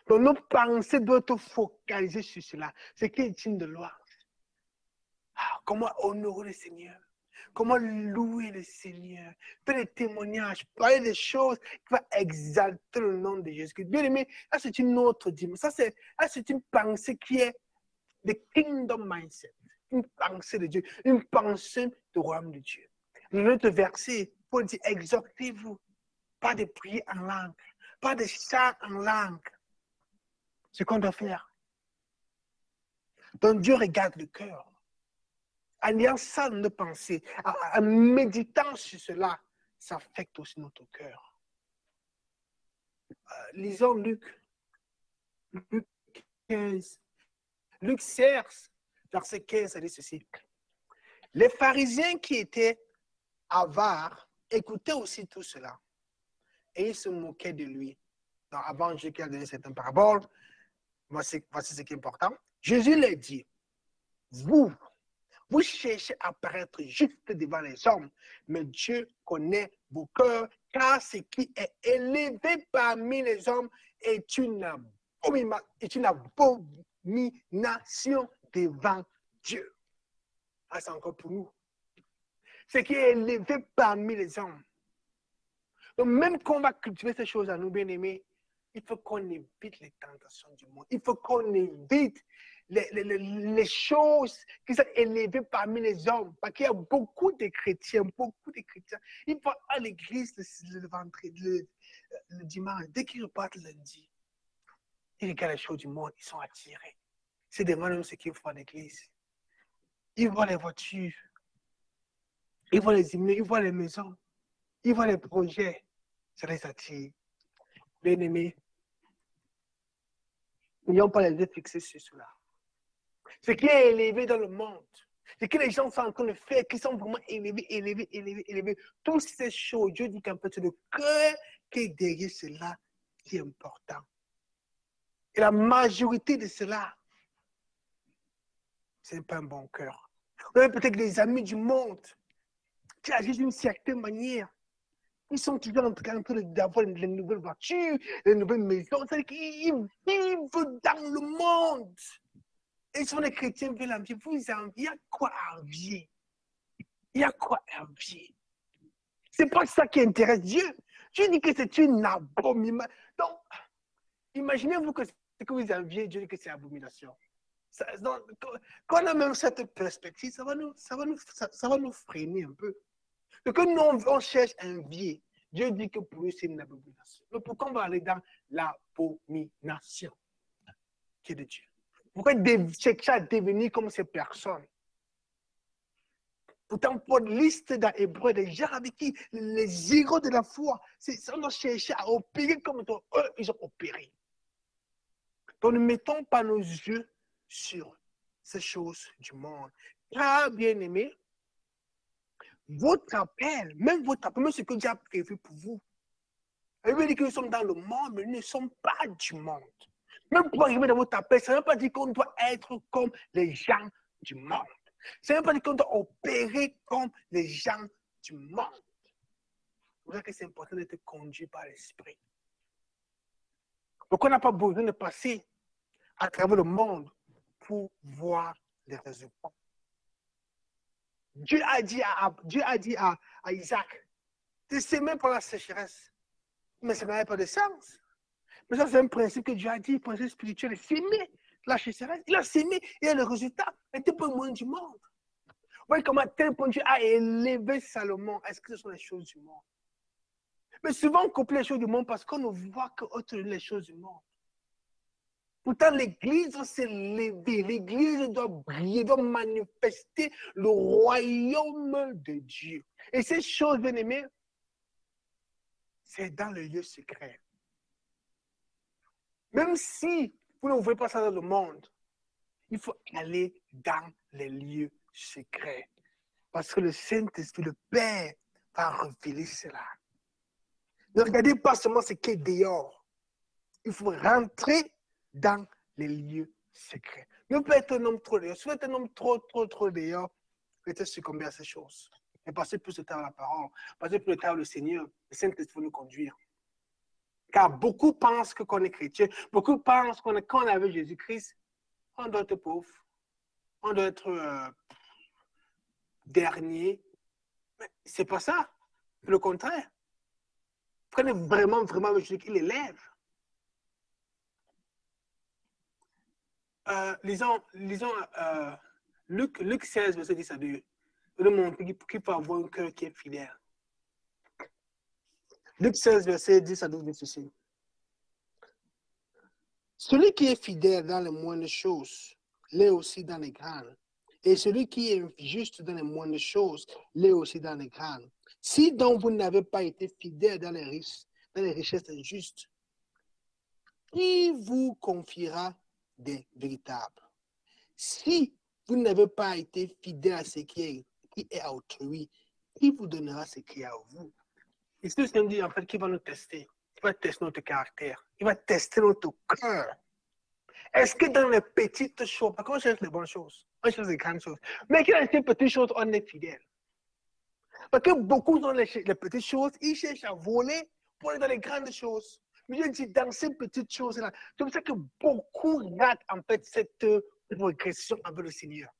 S1: Donc nos pensées doivent être focalisées sur cela, ce qui est digne de louange. Comment honorer le Seigneur? Comment louer le Seigneur? Faire des témoignages, parler des choses qui vont exalter le nom de Jésus. Bien aimé, c'est une autre dimension. Ça c'est une pensée qui est the kingdom mindset, une pensée de Dieu, une pensée du royaume de Dieu. Notre verset, pour dire exhortez-vous, pas de prier en langue, pas de chant en langue. Ce qu'on doit faire. Donc Dieu regarde le cœur. En ayant ça dans nos pensées, en, méditant sur cela, ça affecte aussi notre cœur. Euh, lisons Luc, Luc 15, Luc 16, verset 15, ça dit ceci. Les pharisiens qui étaient avares écoutaient aussi tout cela. Et ils se moquaient de lui. Donc, avant Jésus a donné cette parabole, voici, voici ce qui est important. Jésus leur dit, vous, vous cherchez à paraître juste devant les hommes, mais Dieu connaît vos cœurs, car ce qui est élevé parmi les hommes est une, est une nation devant Dieu. Ah, c'est encore pour nous. Ce qui est élevé parmi les hommes. Donc, même quand on va cultiver ces choses à nous, bien aimés, il faut qu'on évite les tentations du monde. Il faut qu'on évite les, les, les, choses qui sont élevées parmi les hommes. Parce qu'il y a beaucoup de chrétiens, beaucoup de chrétiens. Ils vont à l'église le, le, le, dimanche. Dès qu'ils repartent lundi, ils regardent les choses du monde, ils sont attirés. C'est nous ce qu'ils font à l'église. Ils voient les voitures, ils voient les immeubles, ils voient les maisons, ils voient les projets. Ça les attire. Bien aimés, n'ayons pas les yeux fixés sur cela. Ce qui est élevé dans le monde, ce que les gens sont en train de faire, qui sont vraiment élevés, élevés, élevés, élevés. Toutes ces choses, Dieu dit qu'en fait, c'est le cœur qui est derrière cela qui est important. Et la majorité de cela, ce n'est pas un bon cœur. Vous avez peut-être des amis du monde qui agissent d'une certaine manière. Ils sont toujours en train d'avoir les nouvelles voitures, les nouvelles maisons. C'est-à-dire qu'ils vivent dans le monde. Et si les chrétiens veulent envier, vous enviez, il y a quoi à envier? Il y a quoi à envier? C'est pas ça qui intéresse Dieu. Dieu dit que c'est une abomination. Donc, imaginez-vous que ce que vous enviez, Dieu dit que c'est abomination. quand on a même cette perspective, ça va nous, ça va nous, ça, va nous freiner un peu. Donc, nous, on cherche un biais. Dieu dit que pour eux, c'est une abomination. Mais pourquoi on va aller dans l'abomination qui est de Dieu? Pourquoi chercher à devenir comme ces personnes Pourtant, pour liste dans Hébreu des gens avec qui? Les héros de la foi, on doit chercher à opérer comme eux, ils ont opéré. Donc, ne mettons pas nos yeux sur ces choses du monde. Car, bien aimé, votre appel, même votre appel, même ce que Dieu a prévu pour vous, il veut dire que nous sommes dans le monde, mais nous ne sommes pas du monde. Même pour arriver dans votre appel, ça ne veut pas dire qu'on doit être comme les gens du monde. Ça ne veut pas dire qu'on doit opérer comme les gens du monde. C'est pour ça que c'est important d'être conduit par l'Esprit. Donc, on n'a pas besoin de passer à travers le monde pour voir les résultats. Dieu a dit à, Dieu a dit à, s'aimer pour la sécheresse. Mais ça n'avait pas de sens. Mais ça, c'est un principe que Dieu a dit, principe spirituel, s'aimer la sécheresse. Il a s'aimé et le résultat était le moins du monde. Vous voyez comment tel point Dieu a élevé Salomon. Est-ce que ce sont les choses du monde? Mais souvent, on coupe les choses du monde parce qu'on ne voit que les choses du monde. Pourtant, l'Église doit s'élever, l'Église doit briller, doit manifester le royaume de Dieu. Et ces choses, bien aimés, c'est dans le lieu secret. Même si vous ne voyez pas ça dans le monde, il faut aller dans les lieux secrets. Parce que le Saint-Esprit, le Père, va révéler cela. Ne regardez pas seulement ce qui est dehors. Il faut rentrer dans les lieux secrets. Ne peut être un homme trop dehors. Si vous êtes un homme trop, trop, trop dehors, peut-être succomber à ces choses. Et passer plus de temps à la parole, passer plus de temps au Seigneur, le Saint-Esprit nous conduire. Car beaucoup pensent qu'on est chrétien, beaucoup pensent qu'on est, quand on est avec Jésus-Christ, on doit être pauvre, on doit être euh, dernier. Mais c'est pas ça. C'est le contraire. Prenez vraiment, vraiment Jésus qui l'élève. Euh, lisons, lisons euh, Luc, Luc 16, verset 10 à 2. Le montrer qu'il peut avoir un cœur qui est fidèle. Luc 16, verset 10 à 12 dit ceci. Celui qui est fidèle dans les moindres choses, l'est aussi dans les grandes. Et celui qui est juste dans les moindres choses, l'est aussi dans les grandes. Si donc vous n'avez pas été fidèle dans les, richesses, injustes, qui vous confiera des véritables? Si vous n'avez pas été fidèle à ce qui est, qui est à autrui, qui vous donnera ce qui est à vous? Et c'est ce dit en fait qui va nous tester. Il va tester notre caractère. Il va tester notre cœur. Est-ce que dans les petites choses, parce qu'on cherche les bonnes choses, on cherche les grandes choses, mais que dans les petites choses, on est fidèle. Parce que beaucoup dans les, petites choses, ils cherchent à voler pour aller dans les grandes choses. Mais Dieu dit dans ces petites choses-là. C'est pour ça que beaucoup ratent en fait cette progression avec le Seigneur.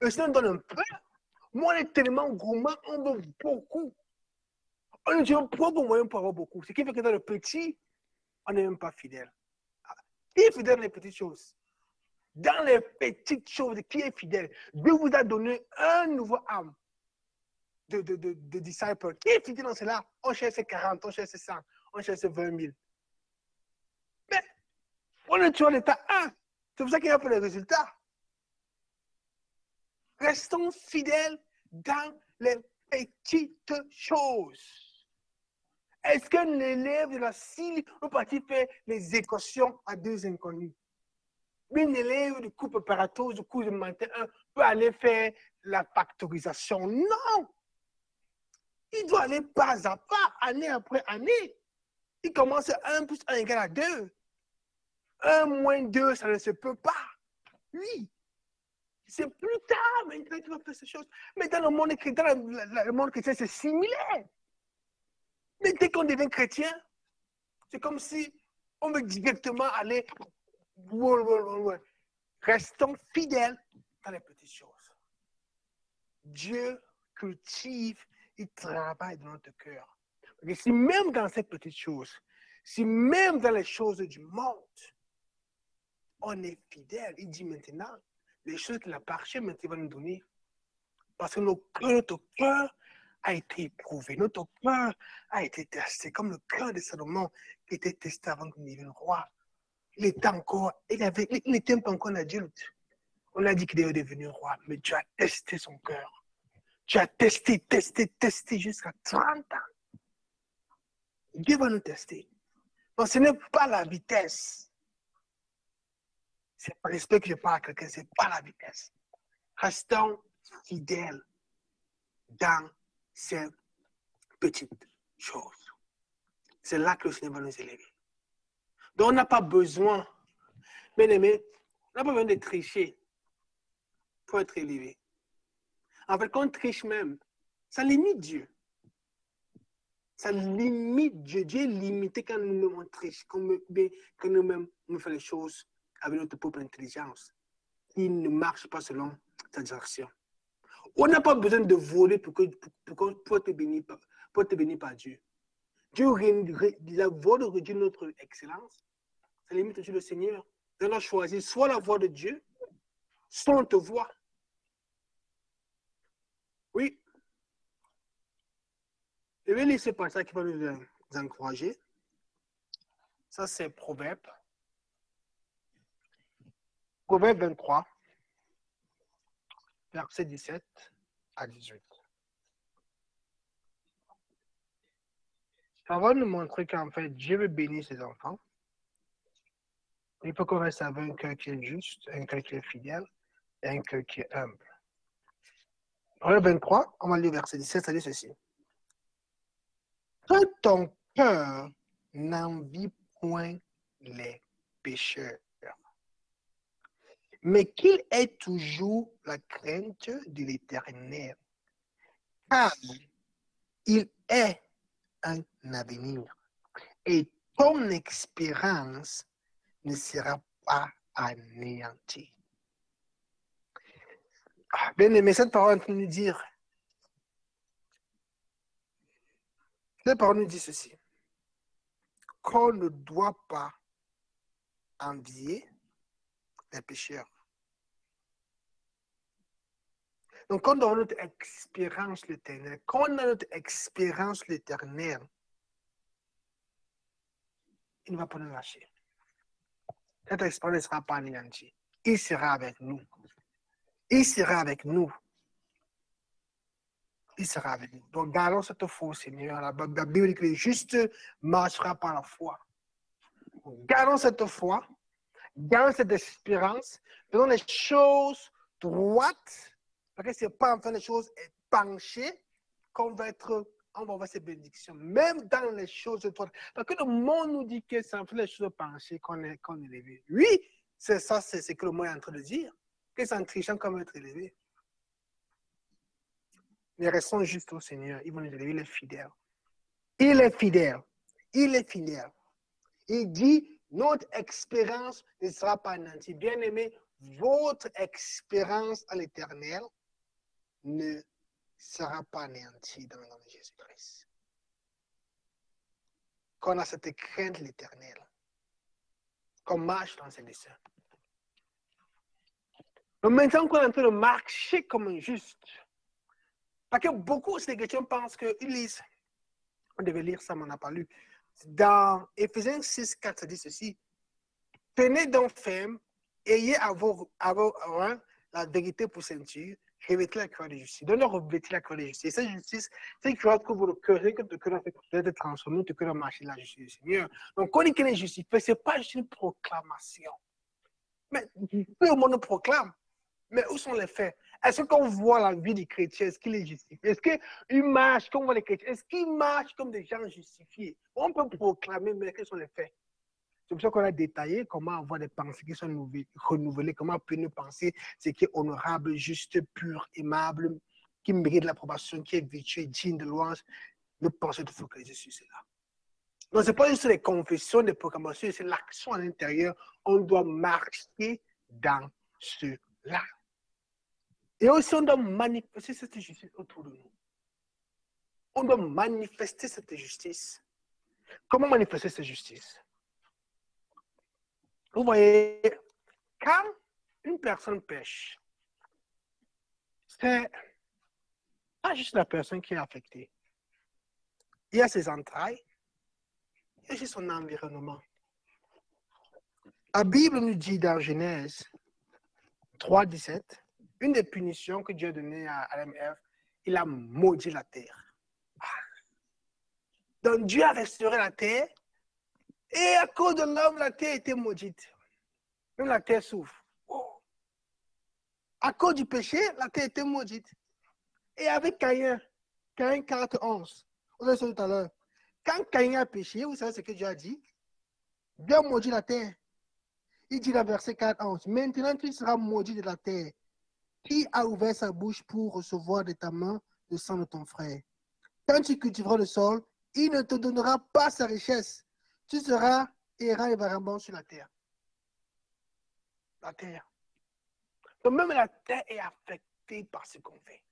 S1: Le Seigneur donne un peu. Moi, on est tellement gourmand, on veut beaucoup. On a un propre moyen pour avoir beaucoup. Ce qui fait que dans le petit, on n'est même pas fidèle. Qui est fidèle dans les petites choses? Dans les petites choses, qui est fidèle? Dieu vous a donné un nouveau âme de, de, disciples. Qui est fidèle dans cela? On cherche 40, on cherche 100, on cherche 20 000. On est toujours à l'état 1. C'est pour ça qu'il y a pas les résultats. Restons fidèles dans les petites choses. Est-ce qu'un élève de la CIL peut partir faire les équations à deux inconnus? Un élève du cours préparatoire, du cours de matin 1 peut aller faire la factorisation. Non! Il doit aller pas à pas, année après année. Il commence à 1 plus 1 égale à 2. 1 moins 2, ça ne se peut pas. Oui. C'est plus tard maintenant qu'il va faire ces choses. Mais dans le monde chrétien, c'est similaire. Mais dès qu'on devient chrétien, c'est comme si on veut directement aller. Restons fidèles dans les petites choses. Dieu cultive, il travaille dans notre cœur. Et si même dans ces petites choses, si même dans les choses du monde, on est fidèle, il dit maintenant, les choses qu'il a parchées, maintenant il va nous donner. Parce que notre cœur a été éprouvé, notre cœur a été testé, comme le cœur de Salomon qui était testé avant qu'il devienne roi. Il était encore, il avait, il n'était pas encore un adulte. On a dit qu'il devait devenir roi, mais Dieu a testé son cœur. Tu as testé, testé, testé jusqu'à 30 ans. Dieu va nous tester. Ce n'est pas la vitesse. C'est pas l'esprit que je parle à quelqu'un, ce n'est pas la vitesse. Restons fidèles dans ces petites choses. C'est là que le Seigneur va nous élever. Donc, on n'a pas besoin, bien aimé, on n'a pas besoin de tricher pour être élevé. En fait, quand on triche même, ça limite Dieu. Ça limite Dieu. Dieu est limité quand nous-mêmes on triche, quand nous-mêmes on fait les choses avec notre propre intelligence. Il ne marche pas selon sa direction. On n'a pas besoin de voler pour, que, pour, pour, être béni, pour par Dieu. Dieu, la voie de notre excellence, ça limite Dieu le Seigneur. On doit choisir soit la voie de Dieu, soit on te voit. Oui. Je vais laisser par ça qui va nous encourager. Ça, c'est Proverbe. Proverbe 23, verset 17 à 18. Ça va nous montrer qu'en fait, Dieu veut bénir ses enfants. Il faut qu'on reste avec un cœur qui est juste, un cœur qui est fidèle un cœur qui est humble. Proverbe 23, on va lire verset 17, ça dit ceci. Que ton cœur n'envie point les pécheurs, mais qu'il ait toujours la crainte de l'éternel, car il est un avenir et ton expérience ne sera pas anéantie. Ah, bien aimé, cette parole nous dire, cette parole nous dit ceci, qu'on ne doit pas envier les pécheurs. Donc, quand on a notre expérience l'éternel, quand on a notre expérience l'éternel, il ne va pas nous lâcher. Cette expérience ne sera pas anéantie. Il sera avec nous. Il sera avec nous. Il sera avec nous. Donc, gardons cette foi, Seigneur. La Bible dit que juste marchera par la foi. Gardons cette foi. Gardons cette espérance. Faisons les choses droites. Parce que ce n'est pas en faisant les choses penchées qu'on va être on va avoir ces bénédictions, même dans les choses droites. Parce que le monde nous dit que c'est en faisant les choses penchées qu'on est, qu'on est élevé. Oui, c'est ça, c'est ce que le monde est en train de dire que c'est en trichant qu'on va être élevé. Mais restons juste au Seigneur. Il va élever, il est fidèle. Il est fidèle. Il est fidèle. Il dit, notre expérience ne sera pas nantie. Bien aimé, votre expérience à l'éternel ne sera pas anéantie dans le nom de Jésus-Christ. Qu'on a cette crainte de l'éternel, qu'on marche dans ses desseins. Donc maintenant qu'on est en train de marcher comme un juste, parce que beaucoup de chrétiens pensent qu'ils lisent, on devait lire ça, mais on n'a pas lu. Dans Ephésiens 6, 4, ça dit ceci. Tenez donc ferme, ayez à vos, à vos hein, la vérité pour ceinture, justice. Donnez revêtez la croix de justice. Et cette justice, c'est que que vous le cœur, que le cœur peut être transformé, que le marcher la justice du Seigneur. Donc, quand on est justifié, ce n'est pas juste une proclamation. Mais tout le monde proclame. Mais où sont les faits? Est-ce qu'on voit la vie des chrétiens? Est-ce qu'il est justifié? Est-ce qu'il marche comme les chrétiens? Est-ce qu'ils marchent comme des gens justifiés? On peut proclamer, mais quels sont les faits? C'est pour ça qu'on a détaillé comment avoir des pensées qui sont renouvelées, comment peut nous penser ce qui est honorable, juste, pur, aimable, qui mérite l'approbation, qui est virtueux, digne de louange. de penser de focaliser sur cela. Donc, ce n'est pas juste les confessions, les proclamations, c'est l'action à l'intérieur. On doit marcher dans cela. Et aussi, on doit manifester cette justice autour de nous. On doit manifester cette justice. Comment manifester cette justice? Vous voyez, quand une personne pêche, c'est pas juste la personne qui est affectée. Il y a ses entrailles, il y a aussi son environnement. La Bible nous dit dans Genèse 3, 17, une des punitions que Dieu a données à Adam il a maudit la terre. Ah. Donc Dieu a restauré la terre et à cause de l'homme, la terre était maudite. Même la terre souffre. À cause du péché, la terre était maudite. Et avec Caïn, Caïn 4, 11, on l'a dit tout à l'heure. Quand Caïn a péché, vous savez ce que Dieu a dit? Dieu maudit la terre. Il dit dans verset 4, 11, Maintenant tu seras maudit de la terre. Qui a ouvert sa bouche pour recevoir de ta main le sang de ton frère? Quand tu cultiveras le sol, il ne te donnera pas sa richesse. Tu seras errant et vagabond sur la terre. La terre. Donc même la terre est affectée par ce qu'on fait.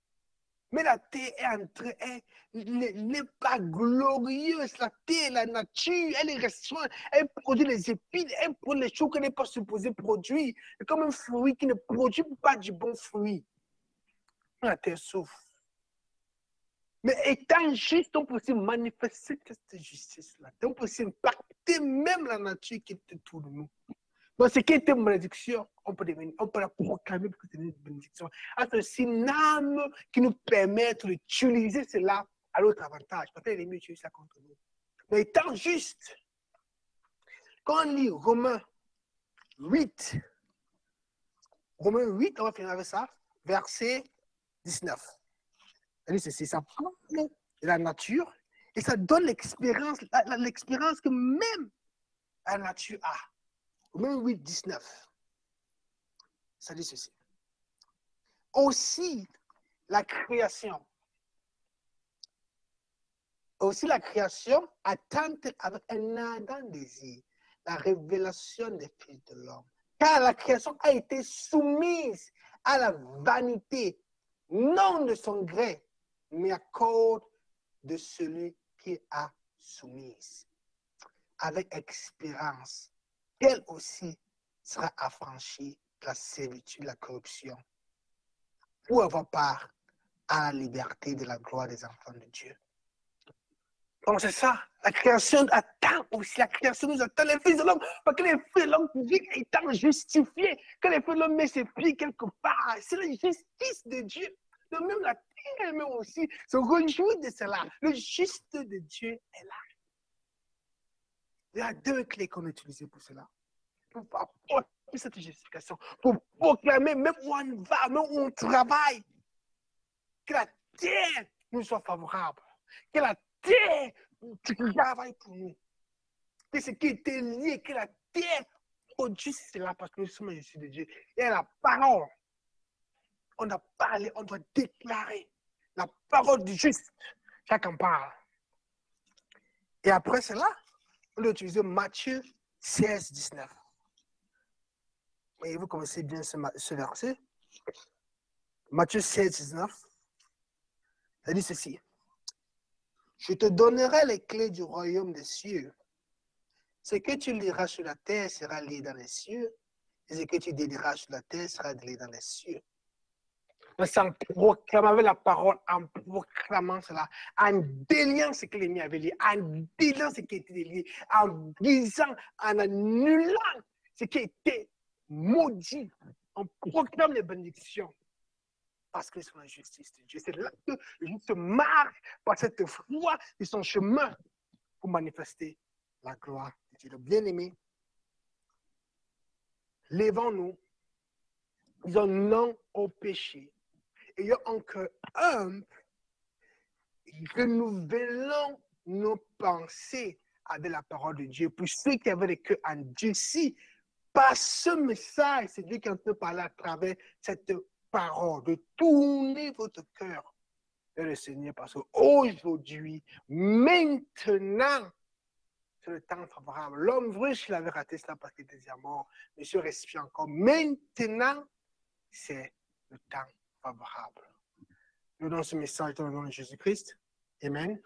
S1: Mais la terre est entrée, elle n'est pas glorieuse. La terre, la nature, elle est restreinte. Elle produit les épines, elle produit les choses qu'elle n'est pas supposée produire. C'est comme un fruit qui ne produit pas du bon fruit. La terre souffre. Mais étant juste, on peut aussi manifester cette justice-là. On peut aussi impacter même la nature qui est autour de nous. Donc, ce qui était une bénédiction, on peut, la proclamer que c'est une bénédiction. C'est une âme qui nous permet d'utiliser cela à notre avantage. Peut-être l'ennemi utilise ça contre nous. Mais étant juste, quand on lit Romains 8, Romains 8, on va finir avec ça, verset 19. C'est ça de la nature et ça donne l'expérience, l'expérience que même la nature a. Romains 8, 19. Ça dit ceci. Aussi, la création. Aussi, la création attend avec un ardent désir la révélation des fils de l'homme. Car la création a été soumise à la vanité, non de son gré, mais à cause de celui qui a soumise, avec expérience elle aussi sera affranchie de la servitude, de la corruption, pour avoir part à la liberté de la gloire des enfants de Dieu. Donc c'est ça, la création attend aussi, la création nous attend, les fils de l'homme, parce que les fils de l'homme vivent étant justifiés, que les fils de l'homme mettent ses pieds quelque part, c'est la justice de Dieu. Donc même la terre elle-même aussi se réjouit de cela. Le juste de Dieu est là. Il y a deux clés qu'on a utilisées pour cela. Pour apporter cette justification, pour proclamer, même où on va, même où on travaille, que la terre nous soit favorable, que la terre travaille pour nous, que ce qui était lié, que la terre produise cela parce que nous sommes ici de Dieu. Et la parole, on a parlé, on doit déclarer la parole du juste. Chacun parle. Et après cela, on doit utiliser Matthieu 16, 19. Et vous connaissez bien ce, verset? Matthieu 16, 19. Ça dit ceci. Je te donnerai les clés du royaume des cieux. Ce que tu liras sur la terre sera lié dans les cieux, et ce que tu délieras sur la terre sera délié dans les cieux. C'est en proclamant la parole, en proclamant cela, en déliant ce que l'ennemi avait lié, en déliant ce qui était lié, en disant, en annulant ce qui était maudit. On proclame les bénédictions parce que c'est la justice de Dieu. C'est là que se marque par cette foi de son chemin pour manifester la gloire de Dieu. Bien-aimé, levons-nous, disons non au péché un cœur humble, renouvelons nos pensées avec la parole de Dieu. Pour ceux qui avaient le cœur endurci, par ce message, c'est Dieu qui en peut parler à travers cette parole, de tourner votre cœur vers le Seigneur, parce qu'aujourd'hui, maintenant, c'est le temps favorable. L'homme riche, il avait raté cela parce qu'il était mort. Monsieur respire encore. Maintenant, c'est le temps Nous donnons ce message dans le nom de Jésus-Christ. Amen.